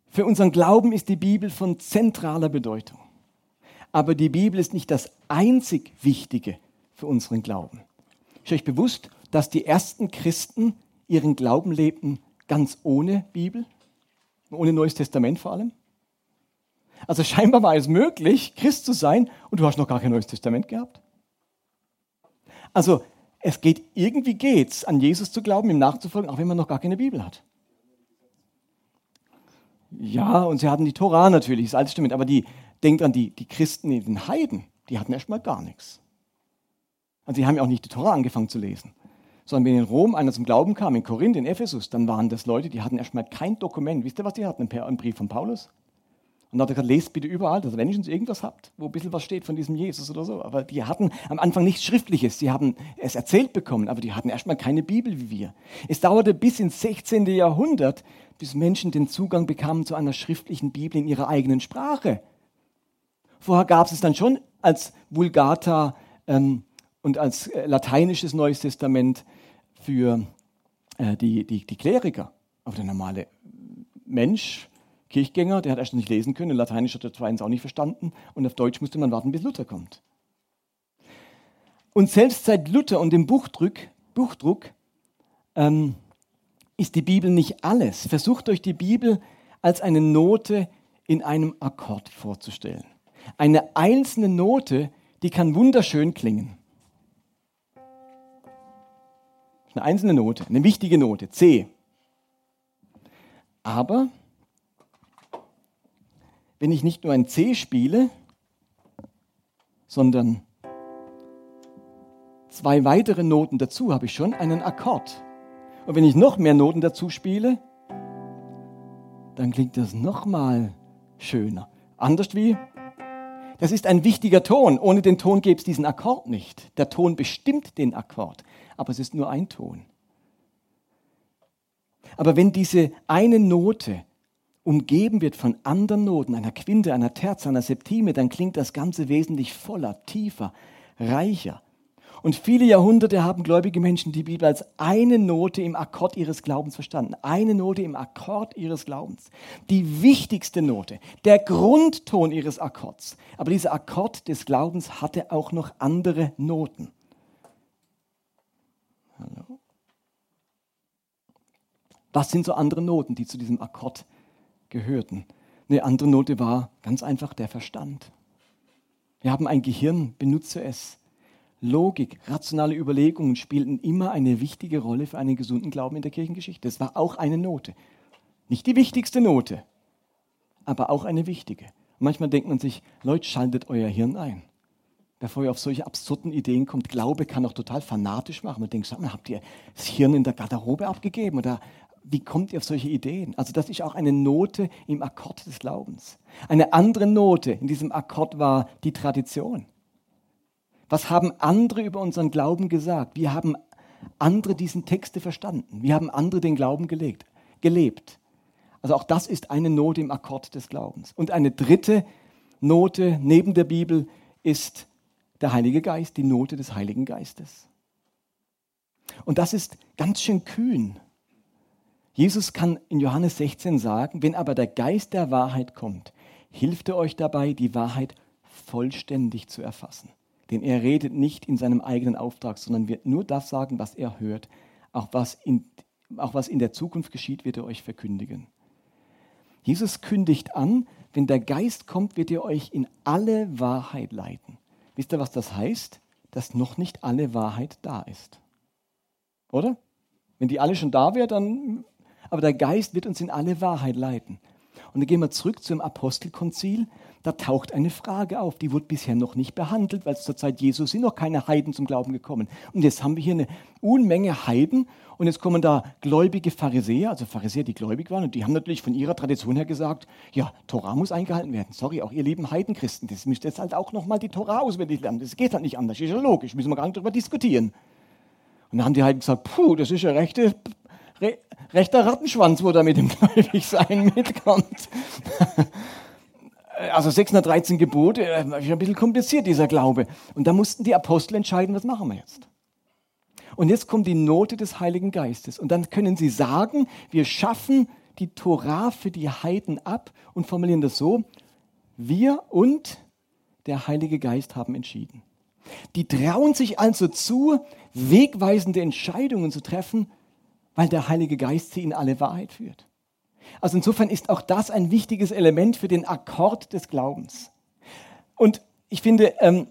Für unseren Glauben ist die Bibel von zentraler Bedeutung. Aber die Bibel ist nicht das einzig Wichtige für unseren Glauben. Ist euch bewusst, dass die ersten Christen ihren Glauben lebten ganz ohne Bibel, ohne Neues Testament vor allem? Also scheinbar war es möglich, Christ zu sein und du hast noch gar kein Neues Testament gehabt. Also es geht, irgendwie geht's, an Jesus zu glauben, ihm nachzufolgen, auch wenn man noch gar keine Bibel hat. Ja, und sie hatten die Tora natürlich, das Alte Testament, aber die, Denkt an die, die Christen in den Heiden, die hatten erstmal gar nichts. Also die haben ja auch nicht die Tora angefangen zu lesen. Sondern wenn in Rom einer zum Glauben kam, in Korinth, in Ephesus, dann waren das Leute, die hatten erstmal kein Dokument. Wisst ihr, was die hatten? Ein Brief von Paulus. Und dann hat er gesagt, lest bitte überall, dass wenn ihr irgendwas habt, wo ein bisschen was steht von diesem Jesus oder so. Aber die hatten am Anfang nichts Schriftliches. Sie haben es erzählt bekommen, aber die hatten erstmal keine Bibel wie wir. Es dauerte bis ins 16. Jahrhundert, bis Menschen den Zugang bekamen zu einer schriftlichen Bibel in ihrer eigenen Sprache. Vorher gab es dann schon als Vulgata ähm, und als äh, lateinisches Neues Testament für äh, die, die, die Kleriker. Aber der normale Mensch, Kirchgänger, der hat erst nicht lesen können, Lateinisch hat er zweitens auch nicht verstanden und auf Deutsch musste man warten, bis Luther kommt. Und selbst seit Luther und dem Buchdruck, Buchdruck ähm, ist die Bibel nicht alles. Versucht euch die Bibel als eine Note in einem Akkord vorzustellen. Eine einzelne Note, die kann wunderschön klingen. Eine einzelne Note, eine wichtige Note, C. Aber wenn ich nicht nur ein C spiele, sondern zwei weitere Noten dazu, habe ich schon einen Akkord. Und wenn ich noch mehr Noten dazu spiele, dann klingt das nochmal schöner. Anders wie das ist ein wichtiger Ton. Ohne den Ton gäbe es diesen Akkord nicht. Der Ton bestimmt den Akkord, aber es ist nur ein Ton. Aber wenn diese eine Note umgeben wird von anderen Noten, einer Quinte, einer Terz, einer Septime, dann klingt das Ganze wesentlich voller, tiefer, reicher. Und viele Jahrhunderte haben gläubige Menschen die Bibel als eine Note im Akkord ihres Glaubens verstanden. Eine Note im Akkord ihres Glaubens. Die wichtigste Note, der Grundton ihres Akkords. Aber dieser Akkord des Glaubens hatte auch noch andere Noten. Hallo? Was sind so andere Noten, die zu diesem Akkord gehörten? Eine andere Note war ganz einfach der Verstand. Wir haben ein Gehirn, benutze es. Logik, rationale Überlegungen spielten immer eine wichtige Rolle für einen gesunden Glauben in der Kirchengeschichte. Das war auch eine Note. Nicht die wichtigste Note, aber auch eine wichtige. Und manchmal denkt man sich, Leute, schaltet euer Hirn ein. Bevor ihr auf solche absurden Ideen kommt, Glaube kann auch total fanatisch machen. Man denkt, sag mal, habt ihr das Hirn in der Garderobe abgegeben? Oder wie kommt ihr auf solche Ideen? Also das ist auch eine Note im Akkord des Glaubens. Eine andere Note in diesem Akkord war die Tradition. Was haben andere über unseren Glauben gesagt? Wie haben andere diesen Texte verstanden? Wie haben andere den Glauben gelegt, gelebt? Also auch das ist eine Note im Akkord des Glaubens. Und eine dritte Note neben der Bibel ist der Heilige Geist, die Note des Heiligen Geistes. Und das ist ganz schön kühn. Jesus kann in Johannes 16 sagen, wenn aber der Geist der Wahrheit kommt, hilft er euch dabei, die Wahrheit vollständig zu erfassen. Denn er redet nicht in seinem eigenen Auftrag, sondern wird nur das sagen, was er hört. Auch was in, auch was in der Zukunft geschieht, wird er euch verkündigen. Jesus kündigt an, wenn der Geist kommt, wird er euch in alle Wahrheit leiten. Wisst ihr, was das heißt? Dass noch nicht alle Wahrheit da ist. Oder? Wenn die alle schon da wäre, dann. Aber der Geist wird uns in alle Wahrheit leiten. Und dann gehen wir zurück zum Apostelkonzil da taucht eine Frage auf, die wurde bisher noch nicht behandelt, weil zur Zeit Jesus sind noch keine Heiden zum Glauben gekommen. Und jetzt haben wir hier eine Unmenge Heiden und jetzt kommen da gläubige Pharisäer, also Pharisäer, die gläubig waren und die haben natürlich von ihrer Tradition her gesagt, ja, Torah muss eingehalten werden. Sorry, auch ihr lieben Heidenchristen, das müsst jetzt halt auch nochmal die Torah auswendig lernen. Das geht halt nicht anders, ist ja logisch, müssen wir gar nicht darüber diskutieren. Und dann haben die Heiden gesagt, puh, das ist ja rechte, re, rechter Rattenschwanz, wo da mit dem Gläubigsein mitkommt. Äh, also 613 Gebote, ist ein bisschen kompliziert, dieser Glaube. Und da mussten die Apostel entscheiden, was machen wir jetzt? Und jetzt kommt die Note des Heiligen Geistes. Und dann können sie sagen, wir schaffen die Torah für die Heiden ab und formulieren das so, wir und der Heilige Geist haben entschieden. Die trauen sich also zu, wegweisende Entscheidungen zu treffen, weil der Heilige Geist sie in alle Wahrheit führt. Also insofern ist auch das ein wichtiges Element für den Akkord des Glaubens. Und ich finde, ähm,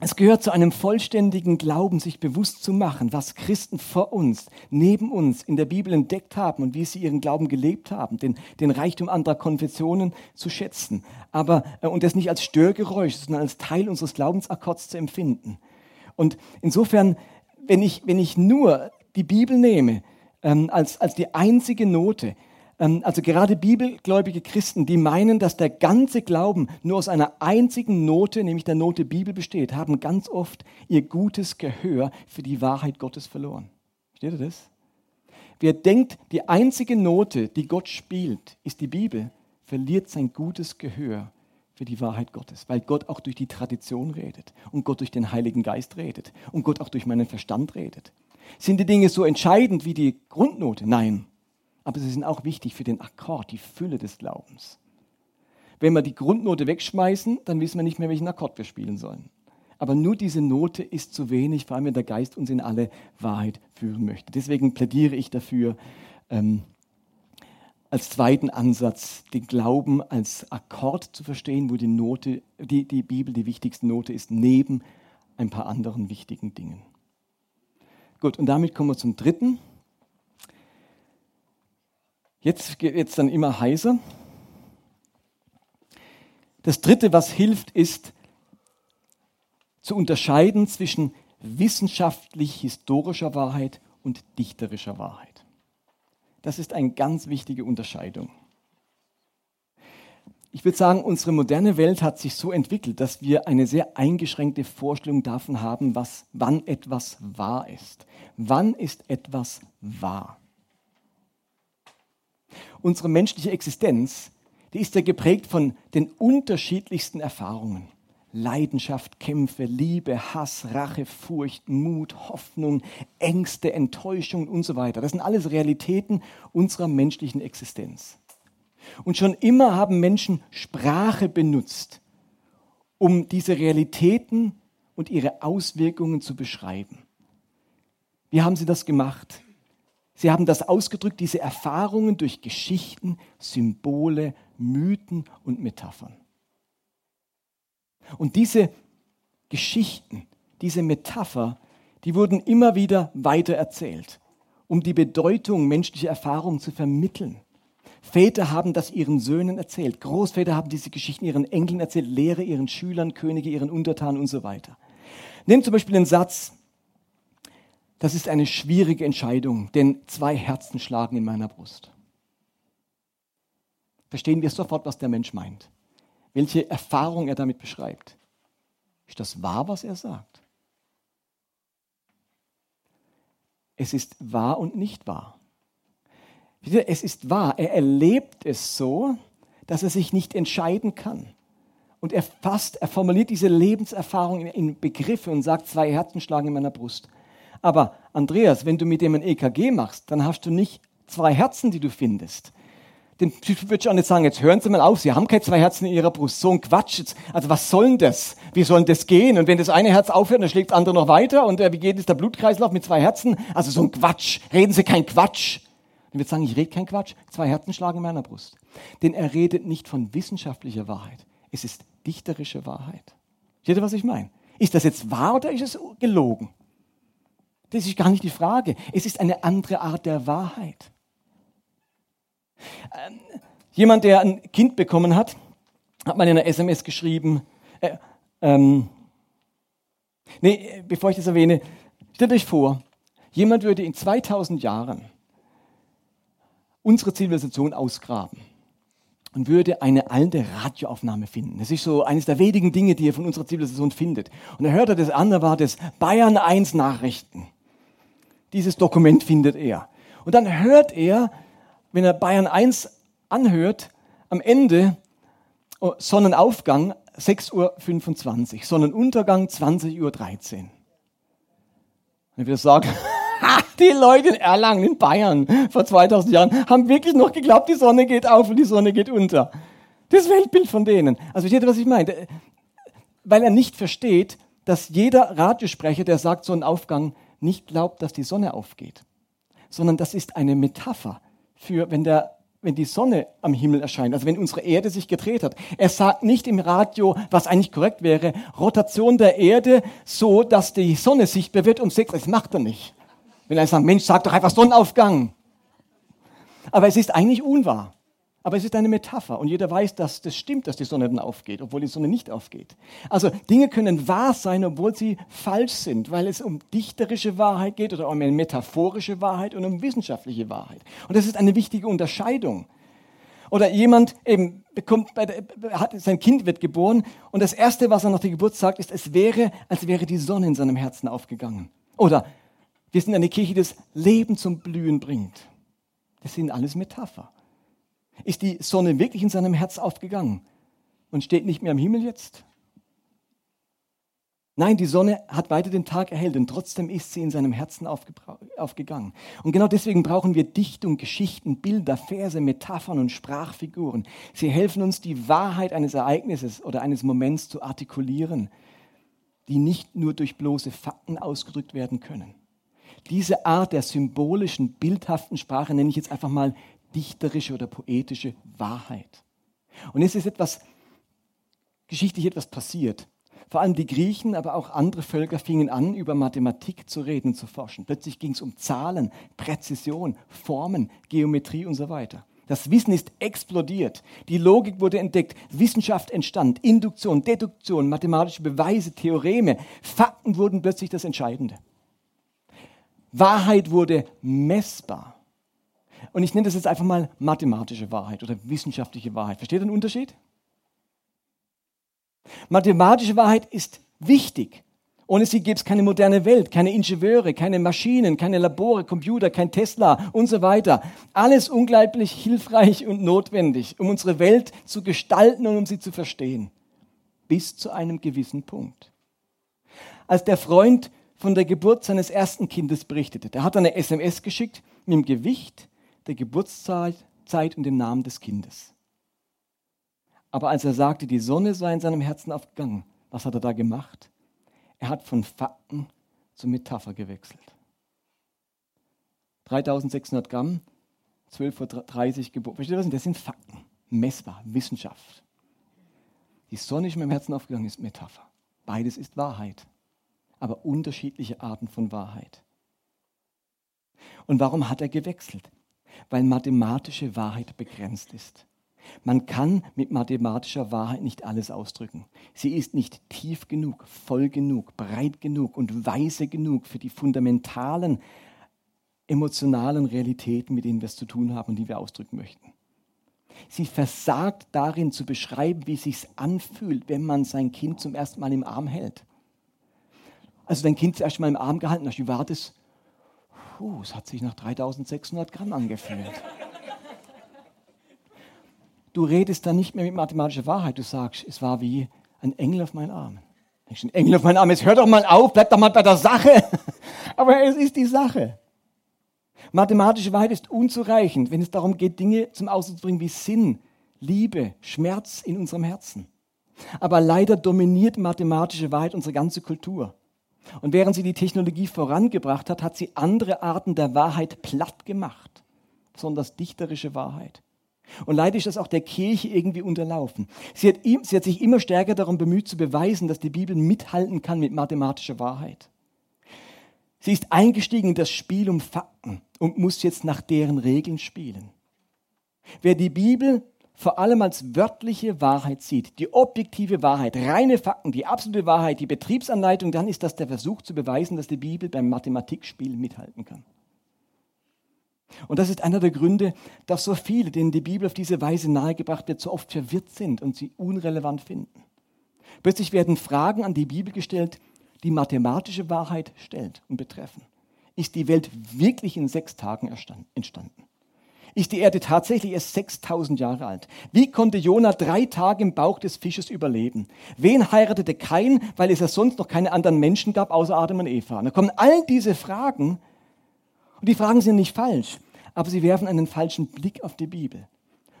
es gehört zu einem vollständigen Glauben, sich bewusst zu machen, was Christen vor uns, neben uns in der Bibel entdeckt haben und wie sie ihren Glauben gelebt haben, den, den Reichtum anderer Konfessionen zu schätzen. Aber, äh, und das nicht als Störgeräusch, sondern als Teil unseres Glaubensakkords zu empfinden. Und insofern, wenn ich, wenn ich nur die Bibel nehme, ähm, als, als die einzige Note, also gerade bibelgläubige Christen, die meinen, dass der ganze Glauben nur aus einer einzigen Note, nämlich der Note Bibel besteht, haben ganz oft ihr gutes Gehör für die Wahrheit Gottes verloren. Versteht ihr das? Wer denkt, die einzige Note, die Gott spielt, ist die Bibel, verliert sein gutes Gehör für die Wahrheit Gottes, weil Gott auch durch die Tradition redet und Gott durch den Heiligen Geist redet und Gott auch durch meinen Verstand redet. Sind die Dinge so entscheidend wie die Grundnote? Nein aber sie sind auch wichtig für den Akkord, die Fülle des Glaubens. Wenn wir die Grundnote wegschmeißen, dann wissen wir nicht mehr, welchen Akkord wir spielen sollen. Aber nur diese Note ist zu wenig, vor allem wenn der Geist uns in alle Wahrheit führen möchte. Deswegen plädiere ich dafür, ähm, als zweiten Ansatz den Glauben als Akkord zu verstehen, wo die, Note, die, die Bibel die wichtigste Note ist, neben ein paar anderen wichtigen Dingen. Gut, und damit kommen wir zum dritten. Jetzt geht es dann immer heißer. Das Dritte, was hilft, ist zu unterscheiden zwischen wissenschaftlich-historischer Wahrheit und dichterischer Wahrheit. Das ist eine ganz wichtige Unterscheidung. Ich würde sagen, unsere moderne Welt hat sich so entwickelt, dass wir eine sehr eingeschränkte Vorstellung davon haben, was, wann etwas wahr ist. Wann ist etwas wahr? Unsere menschliche Existenz, die ist ja geprägt von den unterschiedlichsten Erfahrungen. Leidenschaft, Kämpfe, Liebe, Hass, Rache, Furcht, Mut, Hoffnung, Ängste, Enttäuschung und so weiter. Das sind alles Realitäten unserer menschlichen Existenz. Und schon immer haben Menschen Sprache benutzt, um diese Realitäten und ihre Auswirkungen zu beschreiben. Wie haben sie das gemacht? Sie haben das ausgedrückt, diese Erfahrungen durch Geschichten, Symbole, Mythen und Metaphern. Und diese Geschichten, diese Metapher, die wurden immer wieder weitererzählt, um die Bedeutung menschlicher Erfahrungen zu vermitteln. Väter haben das ihren Söhnen erzählt, Großväter haben diese Geschichten ihren Enkeln erzählt, Lehrer ihren Schülern, Könige ihren Untertanen und so weiter. Nehmt zum Beispiel den Satz, das ist eine schwierige Entscheidung, denn zwei Herzen schlagen in meiner Brust. Verstehen wir sofort, was der Mensch meint welche Erfahrung er damit beschreibt. Ist das wahr, was er sagt? Es ist wahr und nicht wahr. Es ist wahr, er erlebt es so, dass er sich nicht entscheiden kann. Und er fasst, er formuliert diese Lebenserfahrung in Begriffe und sagt, zwei Herzen schlagen in meiner Brust. Aber Andreas, wenn du mit dem ein EKG machst, dann hast du nicht zwei Herzen, die du findest, den würde ich auch nicht sagen, jetzt hören Sie mal auf, Sie haben keine zwei Herzen in Ihrer Brust. So ein Quatsch. Also was soll denn das? Wie soll denn das gehen? Und wenn das eine Herz aufhört, dann schlägt das andere noch weiter. Und äh, wie geht es der Blutkreislauf mit zwei Herzen? Also so ein Quatsch. Reden Sie kein Quatsch. Und wird sagen, ich rede kein Quatsch. Zwei Herzen schlagen in meiner Brust. Denn er redet nicht von wissenschaftlicher Wahrheit. Es ist dichterische Wahrheit. Versteht ihr, was ich meine? Ist das jetzt wahr oder ist es gelogen? Das ist gar nicht die Frage. Es ist eine andere Art der Wahrheit. Ähm, jemand, der ein Kind bekommen hat, hat mal in einer SMS geschrieben, äh, ähm, nee, bevor ich das erwähne, stellt euch vor, jemand würde in 2000 Jahren unsere Zivilisation ausgraben und würde eine alte Radioaufnahme finden. Das ist so eines der wenigen Dinge, die er von unserer Zivilisation findet. Und er hört er das an, da war das Bayern 1 Nachrichten. Dieses Dokument findet er. Und dann hört er, wenn er Bayern 1 anhört, am Ende oh, Sonnenaufgang 6.25 Uhr, Sonnenuntergang 20.13 Uhr. Und ich würde sagen, die Leute in Erlangen, in Bayern vor 2000 Jahren haben wirklich noch geglaubt, die Sonne geht auf und die Sonne geht unter. Das Weltbild von denen. Also versteht ihr, was ich meine? Weil er nicht versteht, dass jeder Radiosprecher, der sagt Sonnenaufgang, nicht glaubt, dass die Sonne aufgeht, sondern das ist eine Metapher für, wenn, der, wenn die Sonne am Himmel erscheint, also wenn unsere Erde sich gedreht hat. Er sagt nicht im Radio, was eigentlich korrekt wäre, Rotation der Erde so, dass die Sonne sichtbar wird um sechs. Das macht er nicht. Wenn er sagt, Mensch, sag doch einfach Sonnenaufgang. Aber es ist eigentlich unwahr. Aber es ist eine Metapher und jeder weiß, dass das stimmt, dass die Sonne dann aufgeht, obwohl die Sonne nicht aufgeht. Also Dinge können wahr sein, obwohl sie falsch sind, weil es um dichterische Wahrheit geht oder um eine metaphorische Wahrheit und um wissenschaftliche Wahrheit. Und das ist eine wichtige Unterscheidung. Oder jemand eben bekommt, sein Kind wird geboren und das Erste, was er nach der Geburt sagt, ist, es wäre, als wäre die Sonne in seinem Herzen aufgegangen. Oder wir sind eine Kirche, die das Leben zum Blühen bringt. Das sind alles Metapher. Ist die Sonne wirklich in seinem Herz aufgegangen und steht nicht mehr am Himmel jetzt? Nein, die Sonne hat weiter den Tag erhellt und trotzdem ist sie in seinem Herzen aufgegangen. Und genau deswegen brauchen wir Dichtung, Geschichten, Bilder, Verse, Metaphern und Sprachfiguren. Sie helfen uns, die Wahrheit eines Ereignisses oder eines Moments zu artikulieren, die nicht nur durch bloße Fakten ausgedrückt werden können. Diese Art der symbolischen, bildhaften Sprache nenne ich jetzt einfach mal dichterische oder poetische Wahrheit. Und es ist etwas, geschichtlich etwas passiert. Vor allem die Griechen, aber auch andere Völker fingen an, über Mathematik zu reden, zu forschen. Plötzlich ging es um Zahlen, Präzision, Formen, Geometrie und so weiter. Das Wissen ist explodiert. Die Logik wurde entdeckt. Wissenschaft entstand. Induktion, Deduktion, mathematische Beweise, Theoreme. Fakten wurden plötzlich das Entscheidende. Wahrheit wurde messbar. Und ich nenne das jetzt einfach mal mathematische Wahrheit oder wissenschaftliche Wahrheit. Versteht ihr den Unterschied? Mathematische Wahrheit ist wichtig Ohne sie gäbe es keine moderne Welt, keine Ingenieure, keine Maschinen, keine Labore, Computer, kein Tesla und so weiter. Alles unglaublich hilfreich und notwendig, um unsere Welt zu gestalten und um sie zu verstehen. Bis zu einem gewissen Punkt. Als der Freund von der Geburt seines ersten Kindes berichtete, der hat eine SMS geschickt mit dem Gewicht, der Geburtszeit Zeit und dem Namen des Kindes. Aber als er sagte, die Sonne sei in seinem Herzen aufgegangen, was hat er da gemacht? Er hat von Fakten zur Metapher gewechselt. 3600 Gramm, 12.30 Uhr geboren. Versteht ihr was? Das sind Fakten. Messbar, Wissenschaft. Die Sonne ist mir im Herzen aufgegangen, ist Metapher. Beides ist Wahrheit. Aber unterschiedliche Arten von Wahrheit. Und warum hat er gewechselt? Weil mathematische Wahrheit begrenzt ist. Man kann mit mathematischer Wahrheit nicht alles ausdrücken. Sie ist nicht tief genug, voll genug, breit genug und weise genug für die fundamentalen emotionalen Realitäten, mit denen wir es zu tun haben und die wir ausdrücken möchten. Sie versagt darin zu beschreiben, wie es sich anfühlt, wenn man sein Kind zum ersten Mal im Arm hält. Also dein Kind zuerst mal im Arm gehalten hast, wie war das? Puh, es hat sich nach 3600 Gramm angefühlt. Du redest dann nicht mehr mit mathematischer Wahrheit. Du sagst, es war wie ein Engel auf meinen Arm. Ein Engel auf meinen Arm. Jetzt hör doch mal auf, bleib doch mal bei der Sache. Aber es ist die Sache. Mathematische Wahrheit ist unzureichend, wenn es darum geht, Dinge zum Ausdruck zu bringen wie Sinn, Liebe, Schmerz in unserem Herzen. Aber leider dominiert mathematische Wahrheit unsere ganze Kultur. Und während sie die Technologie vorangebracht hat, hat sie andere Arten der Wahrheit platt gemacht, besonders dichterische Wahrheit. Und leider ist das auch der Kirche irgendwie unterlaufen. Sie hat, sie hat sich immer stärker darum bemüht zu beweisen, dass die Bibel mithalten kann mit mathematischer Wahrheit. Sie ist eingestiegen in das Spiel um Fakten und muss jetzt nach deren Regeln spielen. Wer die Bibel vor allem als wörtliche Wahrheit sieht, die objektive Wahrheit, reine Fakten, die absolute Wahrheit, die Betriebsanleitung, dann ist das der Versuch zu beweisen, dass die Bibel beim Mathematikspiel mithalten kann. Und das ist einer der Gründe, dass so viele, denen die Bibel auf diese Weise nahegebracht wird, so oft verwirrt sind und sie unrelevant finden. Plötzlich werden Fragen an die Bibel gestellt, die mathematische Wahrheit stellt und betreffen. Ist die Welt wirklich in sechs Tagen entstanden? Ist die Erde tatsächlich erst 6000 Jahre alt? Wie konnte Jona drei Tage im Bauch des Fisches überleben? Wen heiratete Kain, weil es ja sonst noch keine anderen Menschen gab, außer Adam und Eva? da kommen all diese Fragen, und die Fragen sind nicht falsch, aber sie werfen einen falschen Blick auf die Bibel.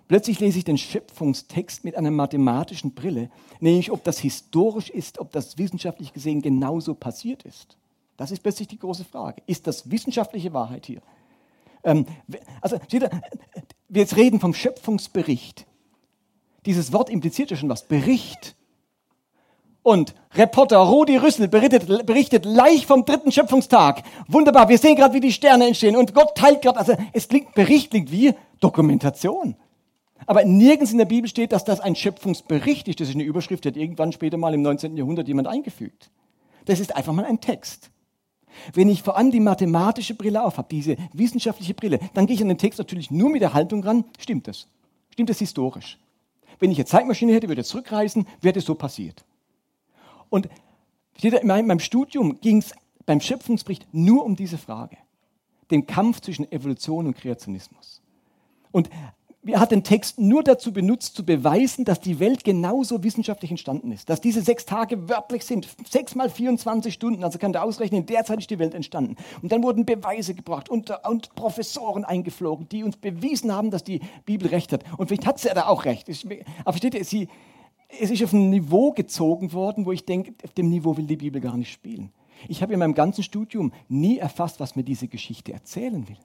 Plötzlich lese ich den Schöpfungstext mit einer mathematischen Brille, nämlich ob das historisch ist, ob das wissenschaftlich gesehen genauso passiert ist. Das ist plötzlich die große Frage. Ist das wissenschaftliche Wahrheit hier? Ähm, also, wir jetzt reden vom Schöpfungsbericht. Dieses Wort impliziert ja schon was. Bericht. Und Reporter Rudi Rüssel berichtet, berichtet leicht vom dritten Schöpfungstag. Wunderbar, wir sehen gerade, wie die Sterne entstehen. Und Gott teilt gerade, also es klingt, Bericht klingt wie Dokumentation. Aber nirgends in der Bibel steht, dass das ein Schöpfungsbericht ist. Das ist eine Überschrift, die hat irgendwann später mal im 19. Jahrhundert jemand eingefügt. Das ist einfach mal ein Text. Wenn ich vor allem die mathematische Brille aufhabe, diese wissenschaftliche Brille, dann gehe ich an den Text natürlich nur mit der Haltung ran, stimmt das? Stimmt das historisch? Wenn ich eine Zeitmaschine hätte, würde ich zurückreisen, wäre das so passiert. Und in meinem Studium ging es beim Schöpfungsbericht nur um diese Frage, den Kampf zwischen Evolution und Kreationismus. Und hat den Text nur dazu benutzt, zu beweisen, dass die Welt genauso wissenschaftlich entstanden ist. Dass diese sechs Tage wörtlich sind. Sechs mal 24 Stunden. Also kann der ausrechnen, in der Zeit ist die Welt entstanden. Und dann wurden Beweise gebracht und, und Professoren eingeflogen, die uns bewiesen haben, dass die Bibel recht hat. Und vielleicht hat sie da auch recht. Aber versteht ihr, sie, es ist auf ein Niveau gezogen worden, wo ich denke, auf dem Niveau will die Bibel gar nicht spielen. Ich habe in meinem ganzen Studium nie erfasst, was mir diese Geschichte erzählen will.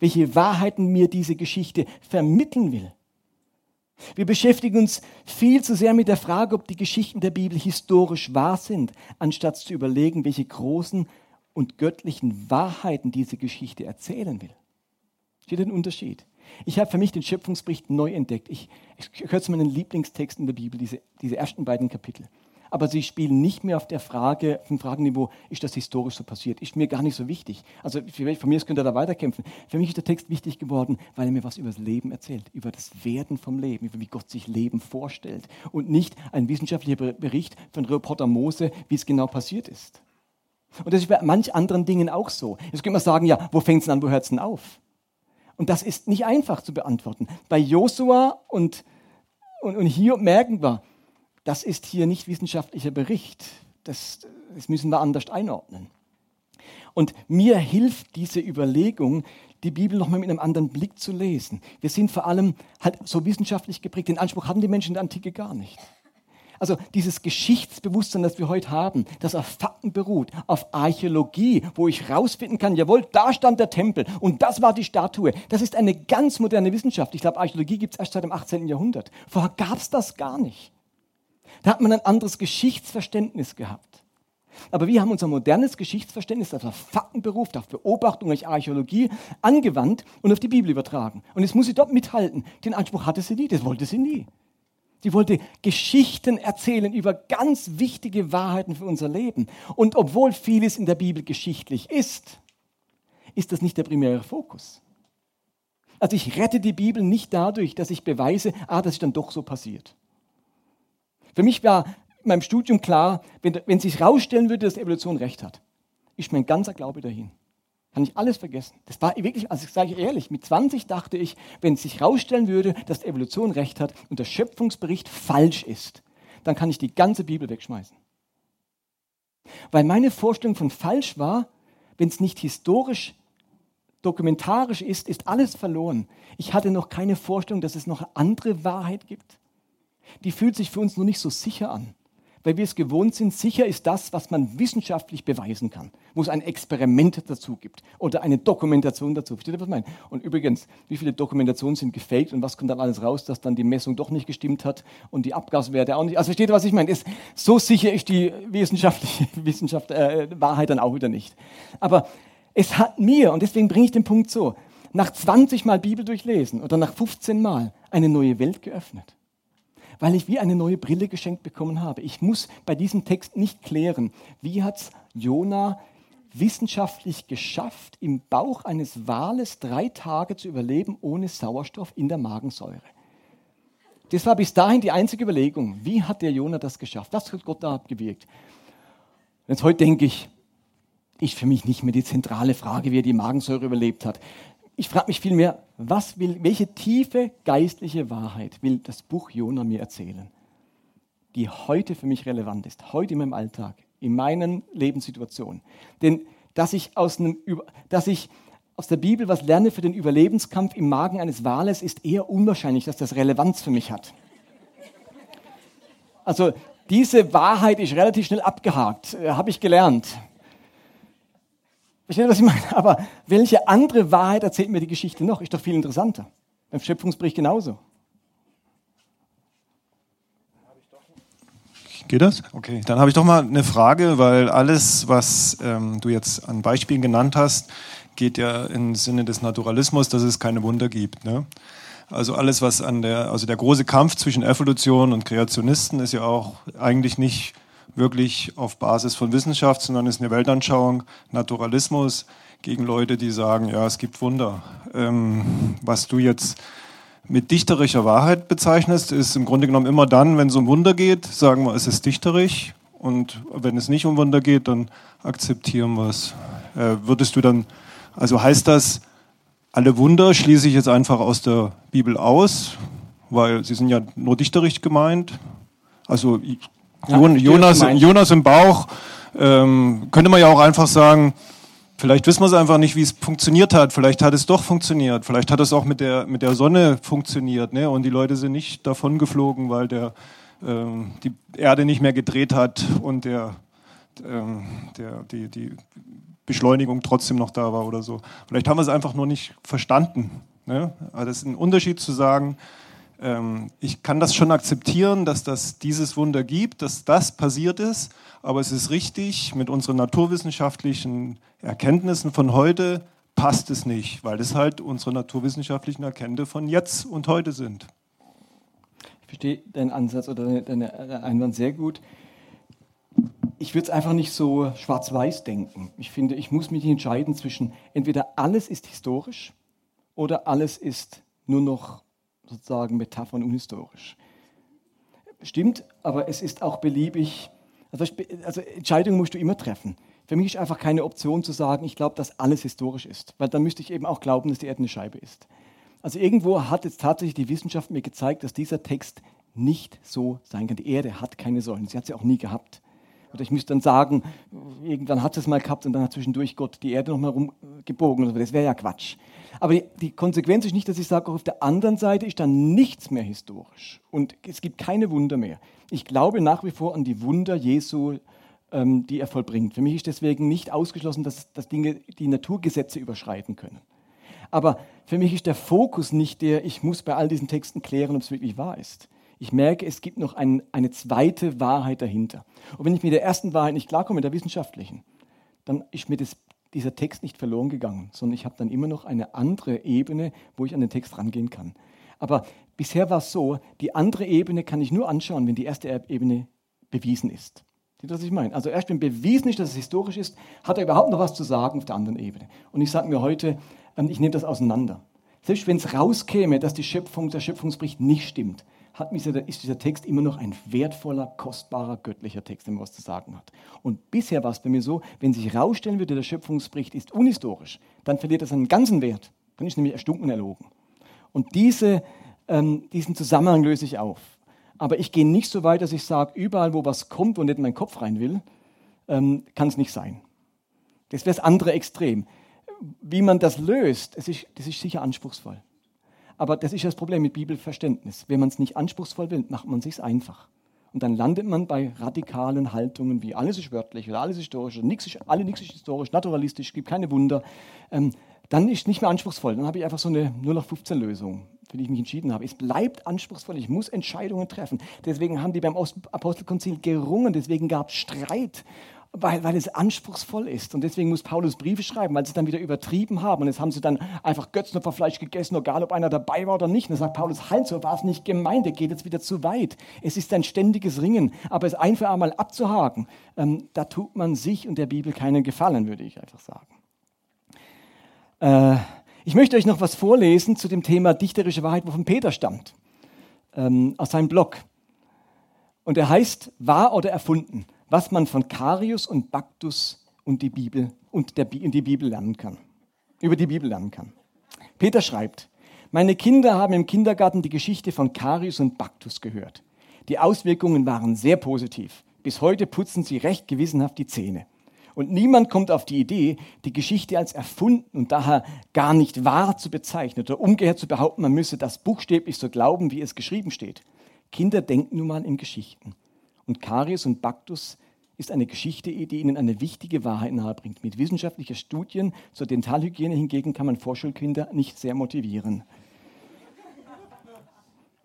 Welche Wahrheiten mir diese Geschichte vermitteln will. Wir beschäftigen uns viel zu sehr mit der Frage, ob die Geschichten der Bibel historisch wahr sind, anstatt zu überlegen, welche großen und göttlichen Wahrheiten diese Geschichte erzählen will. Steht ein Unterschied? Ich habe für mich den Schöpfungsbericht neu entdeckt. Ich, ich gehöre zu meinen Lieblingstexten der Bibel, diese, diese ersten beiden Kapitel. Aber sie spielen nicht mehr auf der Frage, auf dem Fragenniveau, ist das historisch so passiert? Ist mir gar nicht so wichtig. Also von mir aus könnt da weiterkämpfen. Für mich ist der Text wichtig geworden, weil er mir was über das Leben erzählt, über das Werden vom Leben, über wie Gott sich Leben vorstellt und nicht ein wissenschaftlicher Bericht von Reporter Mose, wie es genau passiert ist. Und das ist bei manch anderen Dingen auch so. Jetzt könnte man sagen, ja, wo fängt es an, wo hört es denn auf? Und das ist nicht einfach zu beantworten. Bei Josua und, und, und hier merken wir, das ist hier nicht wissenschaftlicher Bericht. Das, das müssen wir anders einordnen. Und mir hilft diese Überlegung, die Bibel nochmal mit einem anderen Blick zu lesen. Wir sind vor allem halt so wissenschaftlich geprägt. Den Anspruch hatten die Menschen in der Antike gar nicht. Also dieses Geschichtsbewusstsein, das wir heute haben, das auf Fakten beruht, auf Archäologie, wo ich rausfinden kann, jawohl, da stand der Tempel und das war die Statue. Das ist eine ganz moderne Wissenschaft. Ich glaube, Archäologie gibt es erst seit dem 18. Jahrhundert. Vorher gab es das gar nicht. Da hat man ein anderes Geschichtsverständnis gehabt. Aber wir haben unser modernes Geschichtsverständnis auf Fakten beruft, auf Beobachtung, durch Archäologie angewandt und auf die Bibel übertragen. Und jetzt muss sie dort mithalten. Den Anspruch hatte sie nie, das wollte sie nie. Sie wollte Geschichten erzählen über ganz wichtige Wahrheiten für unser Leben. Und obwohl vieles in der Bibel geschichtlich ist, ist das nicht der primäre Fokus. Also ich rette die Bibel nicht dadurch, dass ich beweise, ah, das ist dann doch so passiert. Für mich war in meinem Studium klar, wenn, wenn sich herausstellen würde, dass Evolution recht hat, ist mein ganzer Glaube dahin. Kann ich alles vergessen. Das war wirklich, also ich sage ehrlich, mit 20 dachte ich, wenn es sich herausstellen würde, dass die Evolution recht hat und der Schöpfungsbericht falsch ist, dann kann ich die ganze Bibel wegschmeißen. Weil meine Vorstellung von falsch war, wenn es nicht historisch, dokumentarisch ist, ist alles verloren. Ich hatte noch keine Vorstellung, dass es noch eine andere Wahrheit gibt. Die fühlt sich für uns nur nicht so sicher an weil wir es gewohnt sind, sicher ist das, was man wissenschaftlich beweisen kann, wo es ein Experiment dazu gibt oder eine Dokumentation dazu. Versteht ihr, was ich meine? Und übrigens, wie viele Dokumentationen sind gefaked und was kommt dann alles raus, dass dann die Messung doch nicht gestimmt hat und die Abgaswerte auch nicht. Also versteht ihr, was ich meine? Ist, so sicher ist die wissenschaftliche Wissenschaft, äh, Wahrheit dann auch wieder nicht. Aber es hat mir, und deswegen bringe ich den Punkt so, nach 20 Mal Bibel durchlesen oder nach 15 Mal eine neue Welt geöffnet weil ich wie eine neue Brille geschenkt bekommen habe. Ich muss bei diesem Text nicht klären, wie hat es Jona wissenschaftlich geschafft, im Bauch eines Wales drei Tage zu überleben ohne Sauerstoff in der Magensäure. Das war bis dahin die einzige Überlegung. Wie hat der Jona das geschafft? Was hat Gott da gewirkt? Jetzt heute denke ich, ist für mich nicht mehr die zentrale Frage, wie er die Magensäure überlebt hat. Ich frage mich vielmehr, was will, welche tiefe geistliche Wahrheit will das Buch Jona mir erzählen, die heute für mich relevant ist, heute in meinem Alltag, in meinen Lebenssituationen. Denn dass ich aus, einem, dass ich aus der Bibel was lerne für den Überlebenskampf im Magen eines Wales, ist eher unwahrscheinlich, dass das Relevanz für mich hat. Also diese Wahrheit ist relativ schnell abgehakt, äh, habe ich gelernt. Versteht ihr, was ich meine? Aber welche andere Wahrheit erzählt mir die Geschichte noch? Ist doch viel interessanter. Beim Schöpfungsbericht genauso. Geht das? Okay, dann habe ich doch mal eine Frage, weil alles, was ähm, du jetzt an Beispielen genannt hast, geht ja im Sinne des Naturalismus, dass es keine Wunder gibt. Ne? Also alles, was an der, also der große Kampf zwischen Evolution und Kreationisten ist ja auch eigentlich nicht wirklich auf Basis von Wissenschaft, sondern ist eine Weltanschauung, Naturalismus gegen Leute, die sagen, ja, es gibt Wunder. Ähm, was du jetzt mit dichterischer Wahrheit bezeichnest, ist im Grunde genommen immer dann, wenn es um Wunder geht, sagen wir, es ist dichterisch. Und wenn es nicht um Wunder geht, dann akzeptieren wir es. Äh, würdest du dann, also heißt das, alle Wunder schließe ich jetzt einfach aus der Bibel aus, weil sie sind ja nur dichterisch gemeint. Also ja, Jonas, Jonas im Bauch, ähm, könnte man ja auch einfach sagen, vielleicht wissen wir es einfach nicht, wie es funktioniert hat. Vielleicht hat es doch funktioniert. Vielleicht hat es auch mit der, mit der Sonne funktioniert. Ne? Und die Leute sind nicht davon geflogen, weil der, ähm, die Erde nicht mehr gedreht hat und der, ähm, der, die, die Beschleunigung trotzdem noch da war oder so. Vielleicht haben wir es einfach nur nicht verstanden. Ne? Also das ist ein Unterschied zu sagen, ich kann das schon akzeptieren, dass das dieses Wunder gibt, dass das passiert ist, aber es ist richtig, mit unseren naturwissenschaftlichen Erkenntnissen von heute passt es nicht, weil es halt unsere naturwissenschaftlichen Erkenntnisse von jetzt und heute sind. Ich verstehe deinen Ansatz oder deinen Einwand sehr gut. ich würde es einfach nicht so schwarz-weiß denken. Ich finde, ich muss mich entscheiden zwischen entweder alles ist historisch oder alles ist nur noch sozusagen Metaphern unhistorisch. Stimmt, aber es ist auch beliebig. Also, also Entscheidungen musst du immer treffen. Für mich ist einfach keine Option zu sagen, ich glaube, dass alles historisch ist, weil dann müsste ich eben auch glauben, dass die Erde eine Scheibe ist. Also irgendwo hat jetzt tatsächlich die Wissenschaft mir gezeigt, dass dieser Text nicht so sein kann. Die Erde hat keine Säulen, sie hat sie auch nie gehabt. Oder ich müsste dann sagen, irgendwann hat es mal gehabt und dann hat zwischendurch Gott die Erde nochmal rumgebogen. Das wäre ja Quatsch. Aber die, die, Konsequenz ist nicht, dass ich sage, auch auf der anderen Seite ist dann nichts mehr historisch. Und es gibt keine Wunder mehr. Ich glaube nach wie vor an die Wunder Jesu, ähm, die er vollbringt. Für mich ist deswegen nicht ausgeschlossen, dass, dass Dinge die Naturgesetze überschreiten können. Aber für mich ist der Fokus nicht der, ich muss bei all diesen Texten klären, ob es wirklich wahr ist. Ich merke, es gibt noch ein, eine zweite Wahrheit dahinter. Und wenn ich mit der ersten Wahrheit nicht klarkomme, der wissenschaftlichen, dann ist mir das, dieser Text nicht verloren gegangen, sondern ich habe dann immer noch eine andere Ebene, wo ich an den Text rangehen kann. Aber bisher war es so, die andere Ebene kann ich nur anschauen, wenn die erste Ebene bewiesen ist. Seht ihr, was ich meine? Also erst wenn bewiesen ist, dass es historisch ist, hat er überhaupt noch was zu sagen auf der anderen Ebene. Und ich sage mir heute, ähm, ich nehme das auseinander. Selbst wenn es rauskäme, dass die Schöpfung, der Schöpfungsbericht nicht stimmt, hat mich, ist dieser Text immer noch ein wertvoller, kostbarer, göttlicher Text, der mir was zu sagen hat. Und bisher war es bei mir so, wenn sich herausstellen würde, der Schöpfungsbericht ist unhistorisch, dann verliert er seinen ganzen Wert. Dann ist nämlich erstunken und erlogen. Und diese, ähm, diesen Zusammenhang löse ich auf. Aber ich gehe nicht so weit, dass ich sage, überall, wo was kommt, wo nicht mein Kopf rein will, ähm, kann es nicht sein. Das wäre das andere Extrem. Wie man das löst, das ist, das ist sicher anspruchsvoll. Aber das ist das Problem mit Bibelverständnis. Wenn man es nicht anspruchsvoll will, macht man es sich einfach. Und dann landet man bei radikalen Haltungen wie alles ist wörtlich oder alles ist historisch oder nix ist, alle nichts ist historisch, naturalistisch, gibt keine Wunder. Ähm, dann ist es nicht mehr anspruchsvoll. Dann habe ich einfach so eine 0815-Lösung, für die ich mich entschieden habe. Es bleibt anspruchsvoll, ich muss Entscheidungen treffen. Deswegen haben die beim Apostelkonzil gerungen, deswegen gab es Streit weil, weil es anspruchsvoll ist. Und deswegen muss Paulus Briefe schreiben, weil sie dann wieder übertrieben haben. Und jetzt haben sie dann einfach Götzenopferfleisch gegessen, egal ob einer dabei war oder nicht. Und dann sagt Paulus, halt, so war es nicht gemeint, der geht jetzt wieder zu weit. Es ist ein ständiges Ringen. Aber es ein für einmal abzuhaken, ähm, da tut man sich und der Bibel keinen Gefallen, würde ich einfach sagen. Äh, ich möchte euch noch was vorlesen zu dem Thema dichterische Wahrheit, wovon Peter stammt, ähm, aus seinem Blog. Und er heißt Wahr oder erfunden was man von Karius und Baktus und die Bibel und der, in die Bibel lernen kann. Über die Bibel lernen kann. Peter schreibt, meine Kinder haben im Kindergarten die Geschichte von Karius und Baktus gehört. Die Auswirkungen waren sehr positiv. Bis heute putzen sie recht gewissenhaft die Zähne. Und niemand kommt auf die Idee, die Geschichte als erfunden und daher gar nicht wahr zu bezeichnen oder umgekehrt zu behaupten, man müsse das buchstäblich so glauben, wie es geschrieben steht. Kinder denken nun mal in Geschichten. Und Karius und Baktus ist eine Geschichte, die ihnen eine wichtige Wahrheit nahebringt. Mit wissenschaftlichen Studien zur Dentalhygiene hingegen kann man Vorschulkinder nicht sehr motivieren.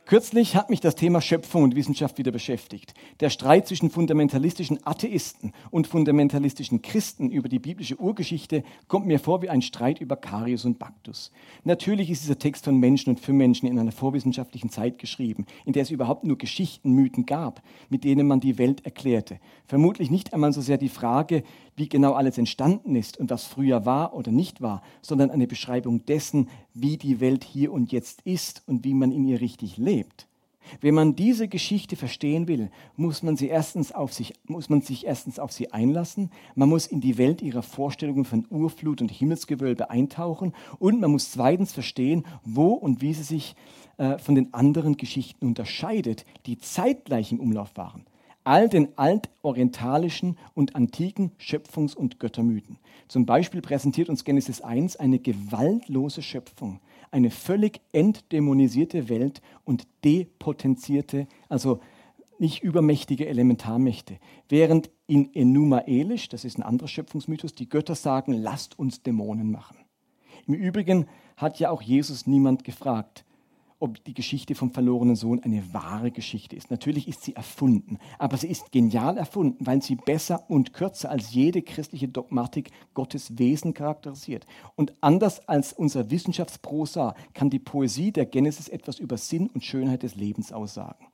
Kürzlich hat mich das Thema Schöpfung und Wissenschaft wieder beschäftigt. Der Streit zwischen fundamentalistischen Atheisten und fundamentalistischen Christen über die biblische Urgeschichte kommt mir vor wie ein Streit über Karius und Baktus. Natürlich ist dieser Text von Menschen und für Menschen in einer vorwissenschaftlichen Zeit geschrieben, in der es überhaupt nur Geschichten, Mythen gab, mit denen man die Welt erklärte. Vermutlich nicht einmal so sehr die Frage, wie genau alles entstanden ist und was früher war oder nicht war, sondern eine Beschreibung dessen, wie die Welt hier und jetzt ist und wie man in ihr richtig lebt. Wenn man diese Geschichte verstehen will, muss man, sie erstens auf sich, muss man sich erstens auf sie einlassen, man muss in die Welt ihrer Vorstellungen von Urflut und Himmelsgewölbe eintauchen und man muss zweitens verstehen, wo und wie sie sich äh, von den anderen Geschichten unterscheidet, die zeitgleich im Umlauf waren all den altorientalischen und antiken Schöpfungs- und Göttermythen. Zum Beispiel präsentiert uns Genesis 1 eine gewaltlose Schöpfung, eine völlig entdämonisierte Welt und depotenzierte, also nicht übermächtige Elementarmächte. Während in Enuma Elish, das ist ein anderer Schöpfungsmythos, die Götter sagen, lasst uns Dämonen machen. Im Übrigen hat ja auch Jesus niemand gefragt, ob die Geschichte vom verlorenen Sohn eine wahre Geschichte ist. Natürlich ist sie erfunden, aber sie ist genial erfunden, weil sie besser und kürzer als jede christliche Dogmatik Gottes Wesen charakterisiert. Und anders als unser Wissenschaftsprosa kann die Poesie der Genesis etwas über Sinn und Schönheit des Lebens aussagen.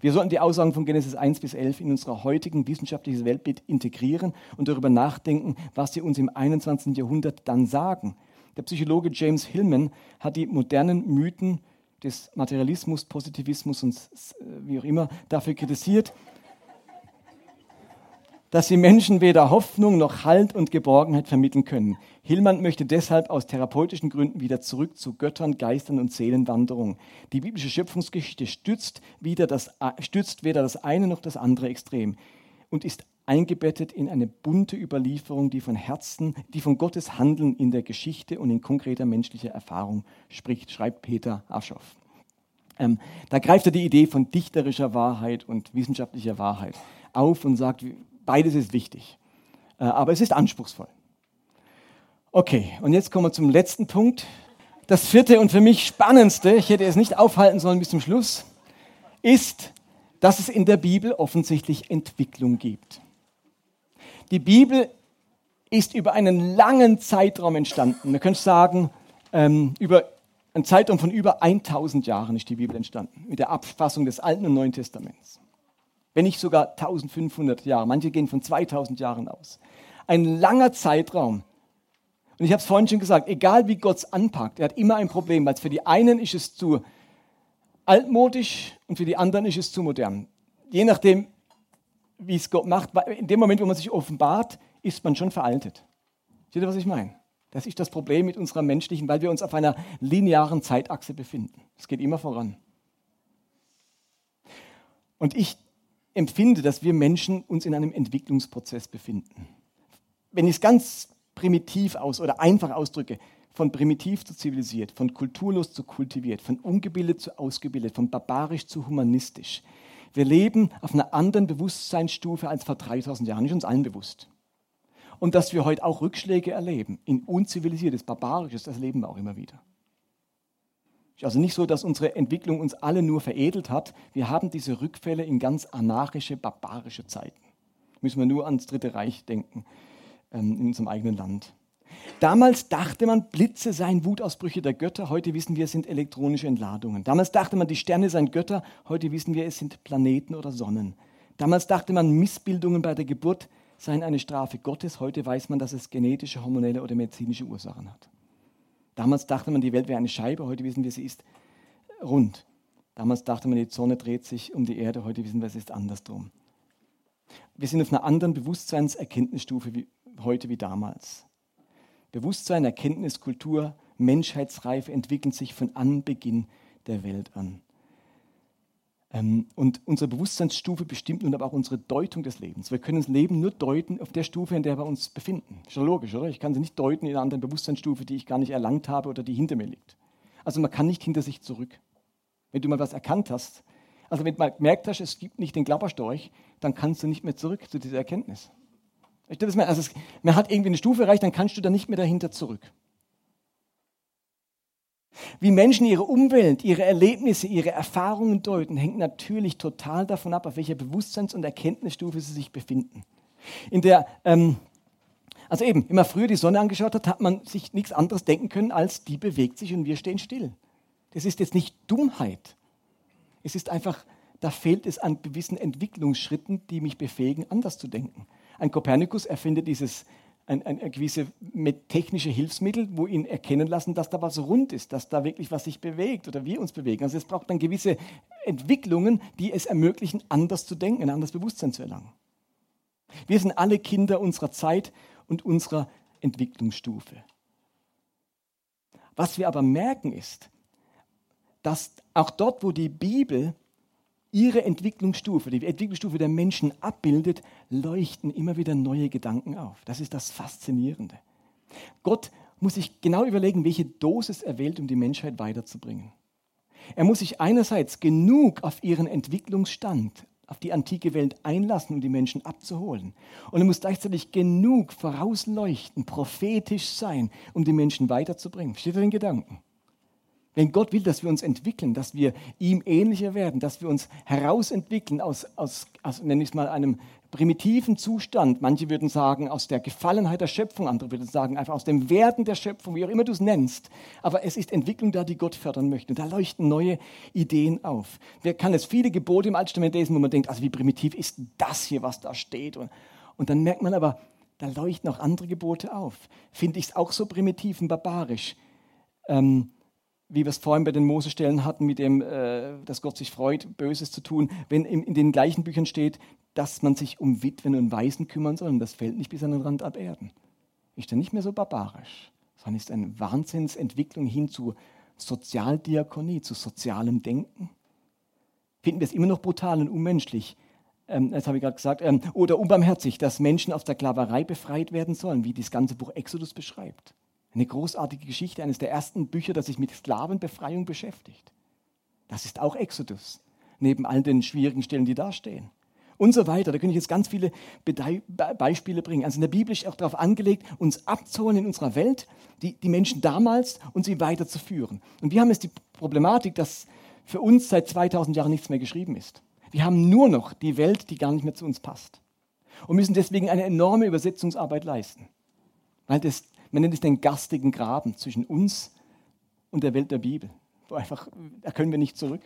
Wir sollten die Aussagen von Genesis 1 bis 11 in unser heutigen wissenschaftliches Weltbild integrieren und darüber nachdenken, was sie uns im 21. Jahrhundert dann sagen. Der Psychologe James Hillman hat die modernen Mythen des Materialismus, Positivismus und wie auch immer dafür kritisiert, dass sie Menschen weder Hoffnung noch Halt und Geborgenheit vermitteln können. Hillmann möchte deshalb aus therapeutischen Gründen wieder zurück zu Göttern, Geistern und Seelenwanderung. Die biblische Schöpfungsgeschichte stützt, wieder das, stützt weder das eine noch das andere Extrem und ist eingebettet in eine bunte Überlieferung, die von Herzen, die von Gottes Handeln in der Geschichte und in konkreter menschlicher Erfahrung spricht, schreibt Peter Aschoff. Ähm, da greift er die Idee von dichterischer Wahrheit und wissenschaftlicher Wahrheit auf und sagt, Beides ist wichtig. Äh, aber es ist anspruchsvoll. Okay, und jetzt kommen wir zum letzten Punkt. Das vierte und für mich spannendste, ich hätte es nicht aufhalten sollen bis zum Schluss, ist, dass es in der Bibel offensichtlich Entwicklung gibt. Die Bibel ist über einen langen Zeitraum entstanden. Man könnte sagen, ähm, über einen Zeitraum von über 1000 Jahren ist die Bibel entstanden, mit der Abfassung des Alten und Neuen Testaments wenn nicht sogar 1500 Jahre. Manche gehen von 2000 Jahren aus. Ein langer Zeitraum. Und ich habe es vorhin schon gesagt, egal wie Gott es anpackt, er hat immer ein Problem, weil für die einen ist es zu altmodisch und für die anderen ist es zu modern. Je nachdem, wie es Gott macht, in dem Moment, wo man sich offenbart, ist man schon veraltet. Seht ihr, was ich meine? Das ist das Problem mit unserer menschlichen, weil wir uns auf einer linearen Zeitachse befinden. Es geht immer voran. Und ich empfinde, dass wir Menschen uns in einem Entwicklungsprozess befinden. Wenn ich es ganz primitiv aus oder einfach ausdrücke, von primitiv zu zivilisiert, von kulturlos zu kultiviert, von ungebildet zu ausgebildet, von barbarisch zu humanistisch. Wir leben auf einer anderen Bewusstseinsstufe als vor 3000 Jahren, ist uns allen bewusst. Und dass wir heute auch Rückschläge erleben in unzivilisiertes, barbarisches, das erleben wir auch immer wieder. ist also nicht so, dass unsere Entwicklung uns alle nur veredelt hat. Wir haben diese Rückfälle in ganz anarchische, barbarische Zeiten. Müssen wir nur ans Dritte Reich denken ähm, in unserem eigenen Land. Damals dachte man, Blitze seien Wutausbrüche der Götter. Heute wissen wir, es sind elektronische Entladungen. Damals dachte man, die Sterne seien Götter. Heute wissen wir, es sind Planeten oder Sonnen. Damals dachte man, Missbildungen bei der Geburt seien eine Strafe Gottes. Heute weiß man, dass es genetische, hormonelle oder medizinische Ursachen hat. Damals dachte man, die Welt wäre eine Scheibe. Heute wissen wir, sie ist rund. Damals dachte man, die Sonne dreht sich um die Erde. Heute wissen wir, es ist andersrum. Wir sind auf einer anderen Bewusstseinserkenntnisstufe wie heute wie damals. Bewusstsein, Erkenntnis, Kultur, Menschheitsreife entwickeln sich von Anbeginn der Welt an. Ähm, und unsere Bewusstseinsstufe bestimmt nun aber auch unsere Deutung des Lebens. Wir können das Leben nur deuten auf der Stufe, in der wir uns befinden. Ist ja logisch, oder? Ich kann sie nicht deuten in einer anderen Bewusstseinsstufe, die ich gar nicht erlangt habe oder die hinter mir liegt. Also man kann nicht hinter sich zurück. Wenn du mal was erkannt hast, also wenn du mal gemerkt hast, es gibt nicht den Klapperstorch, dann kannst du nicht mehr zurück zu dieser Erkenntnis. Also es, man hat irgendwie eine Stufe erreicht, dann kannst du da nicht mehr dahinter zurück. Wie Menschen ihre Umwelt, ihre Erlebnisse, ihre Erfahrungen deuten, hängt natürlich total davon ab, auf welcher Bewusstseins- und Erkenntnisstufe sie sich befinden. In der, ähm, also eben, wenn man früher die Sonne angeschaut hat, hat man sich nichts anderes denken können, als die bewegt sich und wir stehen still. Das ist jetzt nicht Dummheit. Es ist einfach, da fehlt es an gewissen Entwicklungsschritten, die mich befähigen, anders zu denken. Ein Kopernikus erfindet dieses ein, ein, ein gewisse technische Hilfsmittel, wo ihn erkennen lassen, dass da was rund ist, dass da wirklich was sich bewegt oder wir uns bewegen. Also es braucht dann gewisse Entwicklungen, die es ermöglichen, anders zu denken, ein anderes Bewusstsein zu erlangen. Wir sind alle Kinder unserer Zeit und unserer Entwicklungsstufe. Was wir aber merken ist, dass auch dort, wo die Bibel ihre Entwicklungsstufe, die Entwicklungsstufe der Menschen abbildet, leuchten immer wieder neue Gedanken auf. Das ist das Faszinierende. Gott muss sich genau überlegen, welche Dosis er wählt, um die Menschheit weiterzubringen. Er muss sich einerseits genug auf ihren Entwicklungsstand, auf die antike Welt einlassen, um die Menschen abzuholen. Und er muss gleichzeitig genug vorausleuchten, prophetisch sein, um die Menschen weiterzubringen. Versteht ihr den Gedanken? Wenn Gott will, dass wir uns entwickeln, dass wir ihm ähnlicher werden, dass wir uns herausentwickeln aus, aus, aus nenne ich es mal, einem primitiven Zustand, manche würden sagen aus der Gefallenheit der Schöpfung, andere würden sagen einfach aus dem Werden der Schöpfung, wie auch immer du es nennst. Aber es ist Entwicklung da, die Gott fördern möchte. Und da leuchten neue Ideen auf. Wer kann es viele Gebote im Alten lesen, wo man denkt, also wie primitiv ist das hier, was da steht? Und, und dann merkt man aber, da leuchten auch andere Gebote auf. Finde ich es auch so primitiv und barbarisch. Ähm, wie wir es vorhin bei den Mosestellen hatten, mit dem, äh, dass Gott sich freut, Böses zu tun, wenn in, in, den gleichen Büchern steht, dass man sich um Witwen und Waisen kümmern soll und das fällt nicht bis an den Rand ab Erden. Ist dann nicht mehr so barbarisch, sondern ist eine Wahnsinnsentwicklung hin zu Sozialdiakonie, zu sozialem Denken. Finden wir es immer noch brutal und unmenschlich, ähm, das habe ich gerade gesagt, ähm, oder unbarmherzig, dass Menschen aus der Sklaverei befreit werden sollen, wie das ganze Buch Exodus beschreibt. Eine großartige Geschichte, eines der ersten Bücher, das sich mit Sklavenbefreiung beschäftigt. Das ist auch Exodus, neben all den schwierigen Stellen, die da stehen. Und so weiter. Da könnte ich jetzt ganz viele Beispiele bringen. Also in der Bibel ist auch darauf angelegt, uns abzuholen in unserer Welt, die, die Menschen damals und sie weiterzuführen. Und wir haben jetzt die Problematik, dass für uns seit 2000 Jahren nichts mehr geschrieben ist. Wir haben nur noch die Welt, die gar nicht mehr zu uns passt. Und müssen deswegen eine enorme Übersetzungsarbeit leisten. Weil das man nennt es den garstigen Graben zwischen uns und der Welt der Bibel. Wo einfach, da können wir nicht zurück.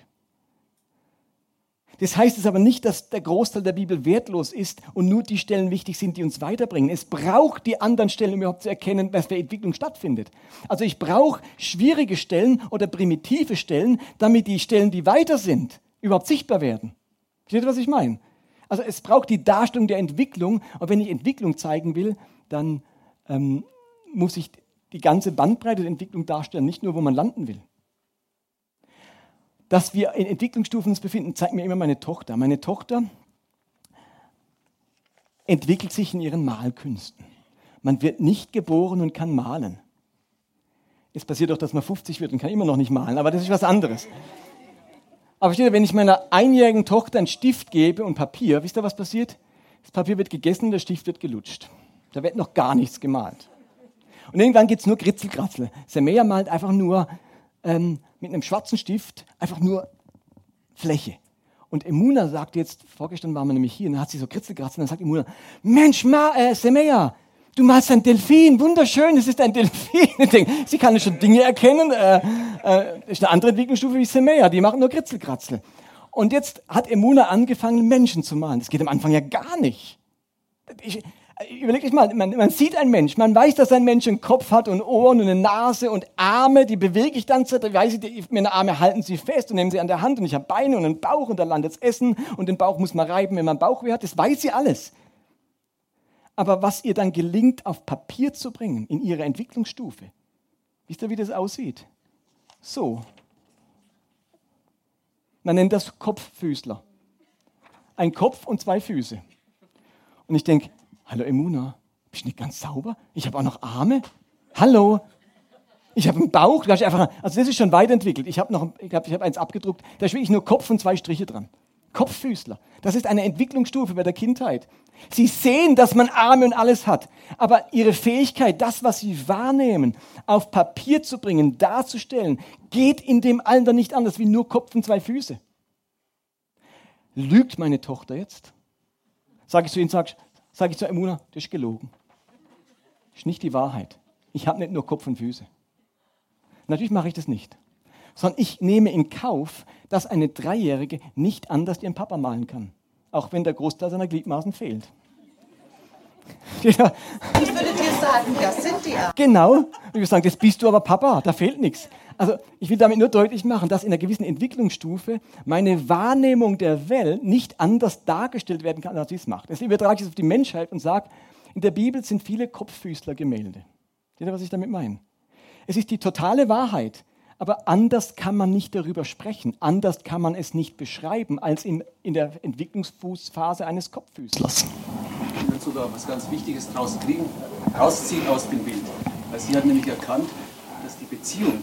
Das heißt es aber nicht, dass der Großteil der Bibel wertlos ist und nur die Stellen wichtig sind, die uns weiterbringen. Es braucht die anderen Stellen, um überhaupt zu erkennen, was für Entwicklung stattfindet. Also ich brauche schwierige Stellen oder primitive Stellen, damit die Stellen, die weiter sind, überhaupt sichtbar werden. Versteht ihr, was ich meine? Also es braucht die Darstellung der Entwicklung. Und wenn ich Entwicklung zeigen will, dann ähm, muss ich die ganze Bandbreite der Entwicklung darstellen, nicht nur, wo man landen will. Dass wir in Entwicklungsstufen uns befinden, zeigt mir immer meine Tochter. Meine Tochter entwickelt sich in ihren Malkünsten. Man wird nicht geboren und kann malen. Es passiert doch, dass man 50 wird und kann immer noch nicht malen, aber das ist was anderes. Aber steht, wenn ich meiner einjährigen Tochter einen Stift gebe und Papier, wisst ihr, was passiert? Das Papier wird gegessen der Stift wird gelutscht. Da wird noch gar nichts gemalt. Und irgendwann gibt es nur Kritzelkratzel. Semea malt einfach nur ähm, mit einem schwarzen Stift einfach nur Fläche. Und Emuna sagt jetzt, vorgestern waren wir nämlich hier, und dann hat sie so Kritzelkratzel, und dann sagt Emuna, Mensch, Ma, äh, Semea, du malst ein Delfin, wunderschön, es ist ein Delfin. Denke, sie kann schon Dinge erkennen, äh, äh, ist eine andere Entwicklungsstufe wie Semea, die machen nur Kritzelkratzel. Und jetzt hat Emuna angefangen, Menschen zu malen. Das geht am Anfang ja gar nicht. Ich, überleg dich mal, man, man, sieht einen Mensch, man weiß, dass ein Mensch einen Kopf hat und Ohren und eine Nase und Arme, die bewege ich dann, da weiß ich, die, meine Arme halten sie fest und nehmen sie an der Hand und ich habe Beine und einen Bauch und da landet das Essen und den Bauch muss man reiben, wenn man Bauchweh hat, das weiß sie alles. Aber was ihr dann gelingt, auf Papier zu bringen, in ihrer Entwicklungsstufe, wisst ihr, wie das aussieht? So. Man nennt das Kopffüßler. Ein Kopf und zwei Füße. Und ich denke, Hallo Emuna, bist du nicht ganz sauber? Ich habe auch noch Arme. Hallo. Ich habe einen Bauch. Da einfach, also das ist schon weiterentwickelt. Ich habe noch, ich habe ich hab eins abgedruckt. Da ist wirklich nur Kopf und zwei Striche dran. Kopffüßler. Das ist eine Entwicklungsstufe bei der Kindheit. Sie sehen, dass man Arme und alles hat, aber ihre Fähigkeit, das, was sie wahrnehmen, auf Papier zu bringen, darzustellen, geht in dem Alter nicht anders wie nur Kopf und zwei Füße. Lügt meine Tochter jetzt? Sag ich zu ihnen, sag, sage ich zu Emuna, das ist gelogen. Das ist nicht die Wahrheit. Ich habe nicht nur Kopf und Füße. Natürlich mache ich das nicht. Sondern ich nehme in Kauf, dass eine Dreijährige nicht anders ihren Papa malen kann. Auch wenn der Großteil seiner Gliedmaßen fehlt. Ja. Ich würde dir sagen, das sind die. Genau. Ich würde sagen, das bist du aber Papa, da fehlt nichts. Also ich will damit nur deutlich machen, dass in einer gewissen Entwicklungsstufe meine Wahrnehmung der Welt nicht anders dargestellt werden kann, als sie es macht. Deswegen übertrage ich es auf die Menschheit und sage, in der Bibel sind viele Kopffüßler-Gemälde. Seht ihr, was ich damit meine? Es ist die totale Wahrheit, aber anders kann man nicht darüber sprechen, anders kann man es nicht beschreiben, als in, in der Entwicklungsphase eines Kopffüßlers. Ich will sogar was ganz Wichtiges draus rausziehen aus dem Bild. Weil sie hat nämlich erkannt, dass die Beziehung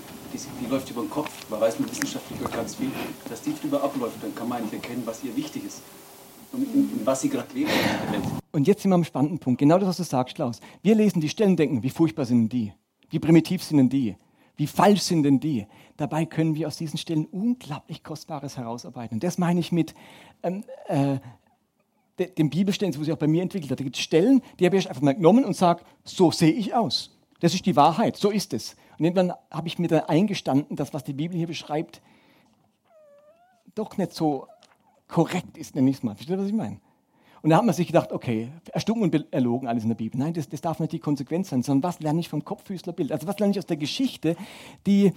die, läuft über den Kopf, man weiß mit wissenschaftlich ganz viel, dass die drüber abläuft, dann kann man eigentlich erkennen, was ihr wichtig ist und in, in was sie gerade lebt. Und jetzt sind wir am spannenden Punkt, genau das, was du sagst, Klaus. Wir lesen die Stellen und denken, wie furchtbar sind denn die? Wie primitiv sind denn die? Wie falsch sind denn die? Dabei können wir aus diesen Stellen unglaublich Kostbares herausarbeiten. Und das meine ich mit, ähm, äh, de- den Bibelstellen, wo sich auch bei mir entwickelt hat. Da gibt es Stellen, die habe ich einfach mal genommen und sage, so sehe ich aus. Das ist die Wahrheit, so ist es. Und irgendwann habe ich mir dann eingestanden, dass was die Bibel hier beschreibt, doch nicht so korrekt ist, nenne ich es mal. Versteht ihr, was ich meine? Und da hat man sich gedacht, okay, erstunken und erlogen alles in der Bibel. Nein, das, das darf nicht die Konsequenz sein, sondern was lerne ich vom Kopffüßlerbild? Also was lerne ich aus der Geschichte, die,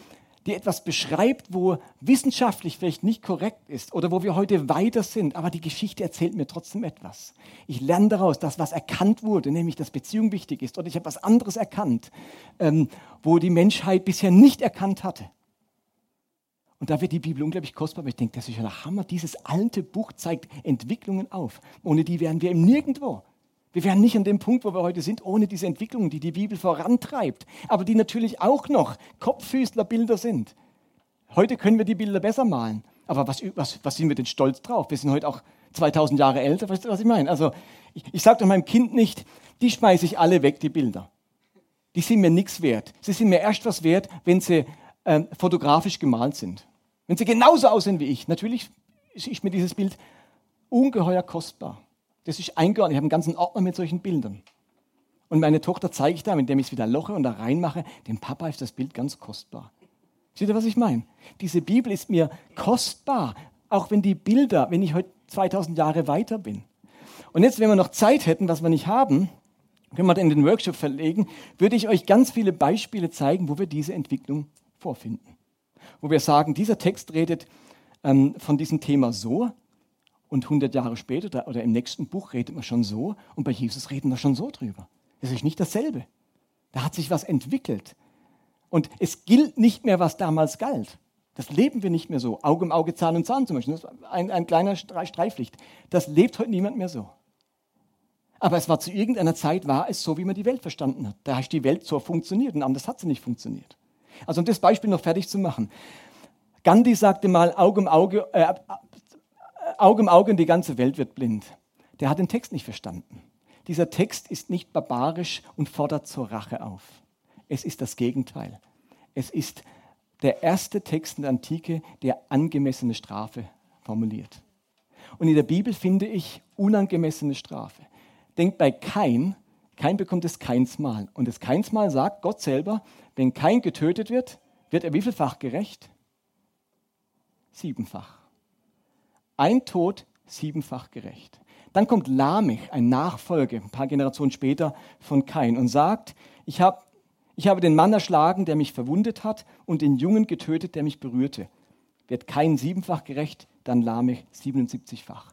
die etwas beschreibt, wo wissenschaftlich vielleicht nicht korrekt ist oder wo wir heute weiter sind, aber die Geschichte erzählt mir trotzdem etwas. Ich lerne daraus, dass was erkannt wurde, nämlich dass Beziehung wichtig ist, oder ich habe was anderes erkannt, ähm, wo die Menschheit bisher nicht erkannt hatte. Und da wird die Bibel unglaublich kostbar, weil ich denke, das ist ja der Hammer. Dieses alte Buch zeigt Entwicklungen auf. Ohne die wären wir eben nirgendwo. Wir wären nicht an dem Punkt, wo wir heute sind, ohne diese Entwicklungen, die die Bibel vorantreibt, aber die natürlich auch noch Kopffüßlerbilder sind. Heute können wir die Bilder besser malen, aber was, was, was sind wir denn stolz drauf? Wir sind heute auch 2000 Jahre älter, weißt du, was ich meine? Also ich, ich sage doch meinem Kind nicht, die schmeiße ich alle weg, die Bilder. Die sind mir nichts wert. Sie sind mir erst was wert, wenn sie ähm, fotografisch gemalt sind. Wenn sie genauso aussehen wie ich. Natürlich ist mir dieses Bild ungeheuer kostbar. Das ist eingeordnet. Ich habe einen ganzen Ordner mit solchen Bildern. Und meine Tochter zeige ich da, indem ich es wieder loche und da reinmache, dem Papa ist das Bild ganz kostbar. Seht ihr, was ich meine? Diese Bibel ist mir kostbar, auch wenn die Bilder, wenn ich heute 2000 Jahre weiter bin. Und jetzt, wenn wir noch Zeit hätten, was wir nicht haben, können wir in den Workshop verlegen, würde ich euch ganz viele Beispiele zeigen, wo wir diese Entwicklung vorfinden. Wo wir sagen, dieser Text redet ähm, von diesem Thema so und 100 Jahre später oder, im nächsten Buch redet man schon so und bei Jesus reden wir schon so drüber. Das ist nicht dasselbe. Da hat sich was entwickelt. Und es gilt nicht mehr, was damals galt. Das leben wir nicht mehr so. Auge um Auge, Zahn um Zahn zum Beispiel. Das ist ein, ein kleiner Streiflicht. Das lebt heute niemand mehr so. Aber es war zu irgendeiner Zeit, war es so, wie man die Welt verstanden hat. Da hat die Welt so funktioniert und anders hat sie nicht funktioniert. Also um das Beispiel noch fertig zu machen. Gandhi sagte mal, Auge um Auge, äh, Auge um Auge und die ganze Welt wird blind. Der hat den Text nicht verstanden. Dieser Text ist nicht barbarisch und fordert zur Rache auf. Es ist das Gegenteil. Es ist der erste Text in der Antike, der angemessene Strafe formuliert. Und in der Bibel finde ich unangemessene Strafe. Denkt bei Kain, Kain bekommt das Keinsmal. Und das Keinsmal sagt Gott selber, wenn Kain getötet wird, wird er wievielfach gerecht? Siebenfach. Ein Tod, siebenfach gerecht. Dann kommt Lamech, ein Nachfolger, ein paar Generationen später von Kain, und sagt, ich, hab, ich habe den Mann erschlagen, der mich verwundet hat, und den Jungen getötet, der mich berührte. Wird Kain siebenfach gerecht, dann Lamech 77-fach.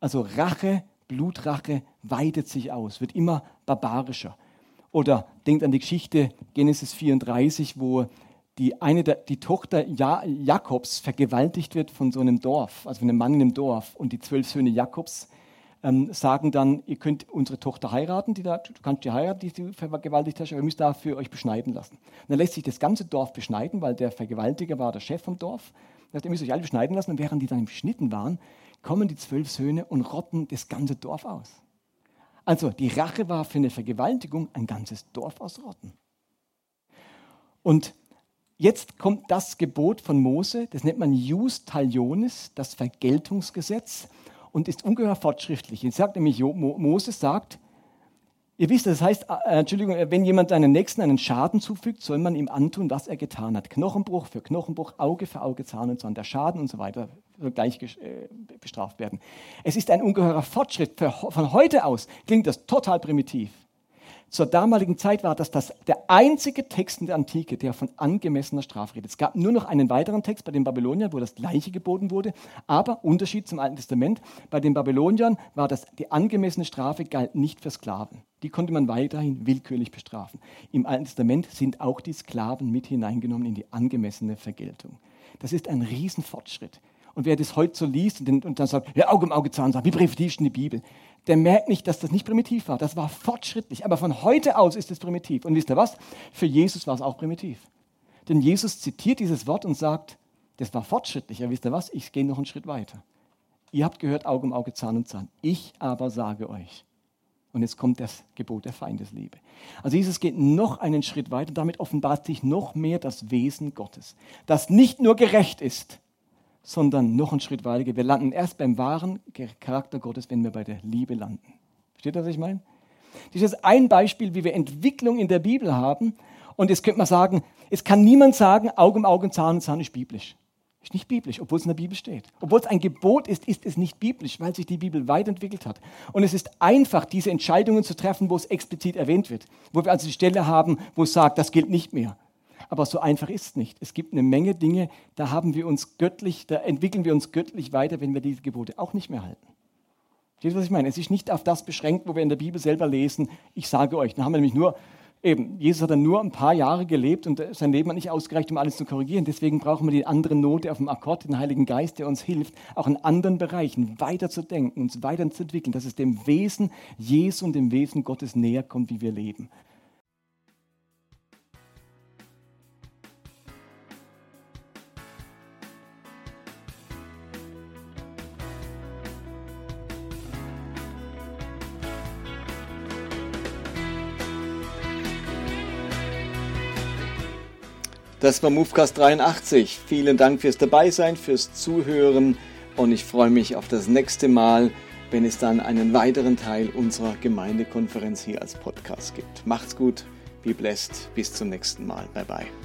Also Rache, Blutrache weitet sich aus, wird immer barbarischer. Oder denkt an die Geschichte Genesis 34, wo die, eine der, die Tochter ja, Jakobs vergewaltigt wird von so einem Dorf, also von einem Mann in einem Dorf. Und die zwölf Söhne Jakobs ähm, sagen dann, ihr könnt unsere Tochter heiraten, die da, du kannst die heiraten, die du vergewaltigt hast, aber ihr müsst dafür euch beschneiden lassen. Und dann lässt sich das ganze Dorf beschneiden, weil der Vergewaltiger war der Chef vom Dorf. Er sagt, ihr müsst euch alle beschneiden lassen. Und während die dann beschnitten waren, kommen die zwölf Söhne und rotten das ganze Dorf aus. Also die Rache war für eine Vergewaltigung ein ganzes Dorf ausrotten. Und jetzt kommt das Gebot von Mose, das nennt man Jus Talionis, das Vergeltungsgesetz, und ist ungeheuer fortschrittlich. Jetzt sagt nämlich Moses sagt, ihr wisst, das heißt, äh, Entschuldigung, wenn jemand einem Nächsten einen Schaden zufügt, soll man ihm antun, was er getan hat. Knochenbruch für Knochenbruch, Auge für Auge, Zahn und Zahn. Der Schaden und so weiter soll gleich äh, bestraft werden. Es ist ein ungeheurer Fortschritt. Von heute aus klingt das total primitiv. Zur damaligen Zeit war das, das der einzige Text in der Antike, der von angemessener Strafe redet. Es gab nur noch einen weiteren Text bei den Babyloniern, wo das Gleiche geboten wurde. Aber Unterschied zum Alten Testament, bei den Babyloniern war das, die angemessene Strafe galt nicht für Sklaven. Die konnte man weiterhin willkürlich bestrafen. Im Alten Testament sind auch die Sklaven mit hineingenommen in die angemessene Vergeltung. Das ist ein Riesenfortschritt. Und wer das heute so liest und dann sagt, ja, Auge um Auge, Zahn, sagt, wie denn die Bibel? Der merkt nicht, dass das nicht primitiv war. Das war fortschrittlich. Aber von heute aus ist es primitiv. Und wisst ihr was? Für Jesus war es auch primitiv. Denn Jesus zitiert dieses Wort und sagt, das war fortschrittlich. Aber wisst ihr was? Ich gehe noch einen Schritt weiter. Ihr habt gehört, Auge um Auge, Zahn um Zahn. Ich aber sage euch. Und jetzt kommt das Gebot der Feindesliebe. Also Jesus geht noch einen Schritt weiter damit offenbart sich noch mehr das Wesen Gottes, das nicht nur gerecht ist, sondern noch einen Schritt weiter. Wir landen erst beim wahren Charakter Gottes, wenn wir bei der Liebe landen. Versteht ihr, was ich meine? Das ist ein Beispiel, wie wir Entwicklung in der Bibel haben. Und jetzt könnte man sagen, es kann niemand sagen, Auge um Auge Zahn um Zahn ist biblisch. Ist nicht biblisch, obwohl es in der Bibel steht. Obwohl es ein Gebot ist, ist es nicht biblisch, weil sich die Bibel weiterentwickelt hat. Und es ist einfach, diese Entscheidungen zu treffen, wo es explizit erwähnt wird. Wo wir also die Stelle haben, wo es sagt, das gilt nicht mehr. Aber so einfach ist es nicht. Es gibt eine Menge Dinge, da haben wir uns göttlich, da entwickeln wir uns göttlich weiter, wenn wir diese Gebote auch nicht mehr halten. Versteht ihr, was ich meine? Es ist nicht auf das beschränkt, wo wir in der Bibel selber lesen, ich sage euch. Dann haben wir nämlich nur Eben, Jesus hat dann nur ein paar Jahre gelebt und sein Leben hat nicht ausgereicht, um alles zu korrigieren. Deswegen brauchen wir die andere Note auf dem Akkord, den Heiligen Geist, der uns hilft, auch in anderen Bereichen weiterzudenken, uns weiterzuentwickeln, dass es dem Wesen Jesu und dem Wesen Gottes näher kommt, wie wir leben. Das war Movecast 83. Vielen Dank fürs Dabeisein, fürs Zuhören und ich freue mich auf das nächste Mal, wenn es dann einen weiteren Teil unserer Gemeindekonferenz hier als Podcast gibt. Macht's gut, be blessed, bis zum nächsten Mal. Bye bye.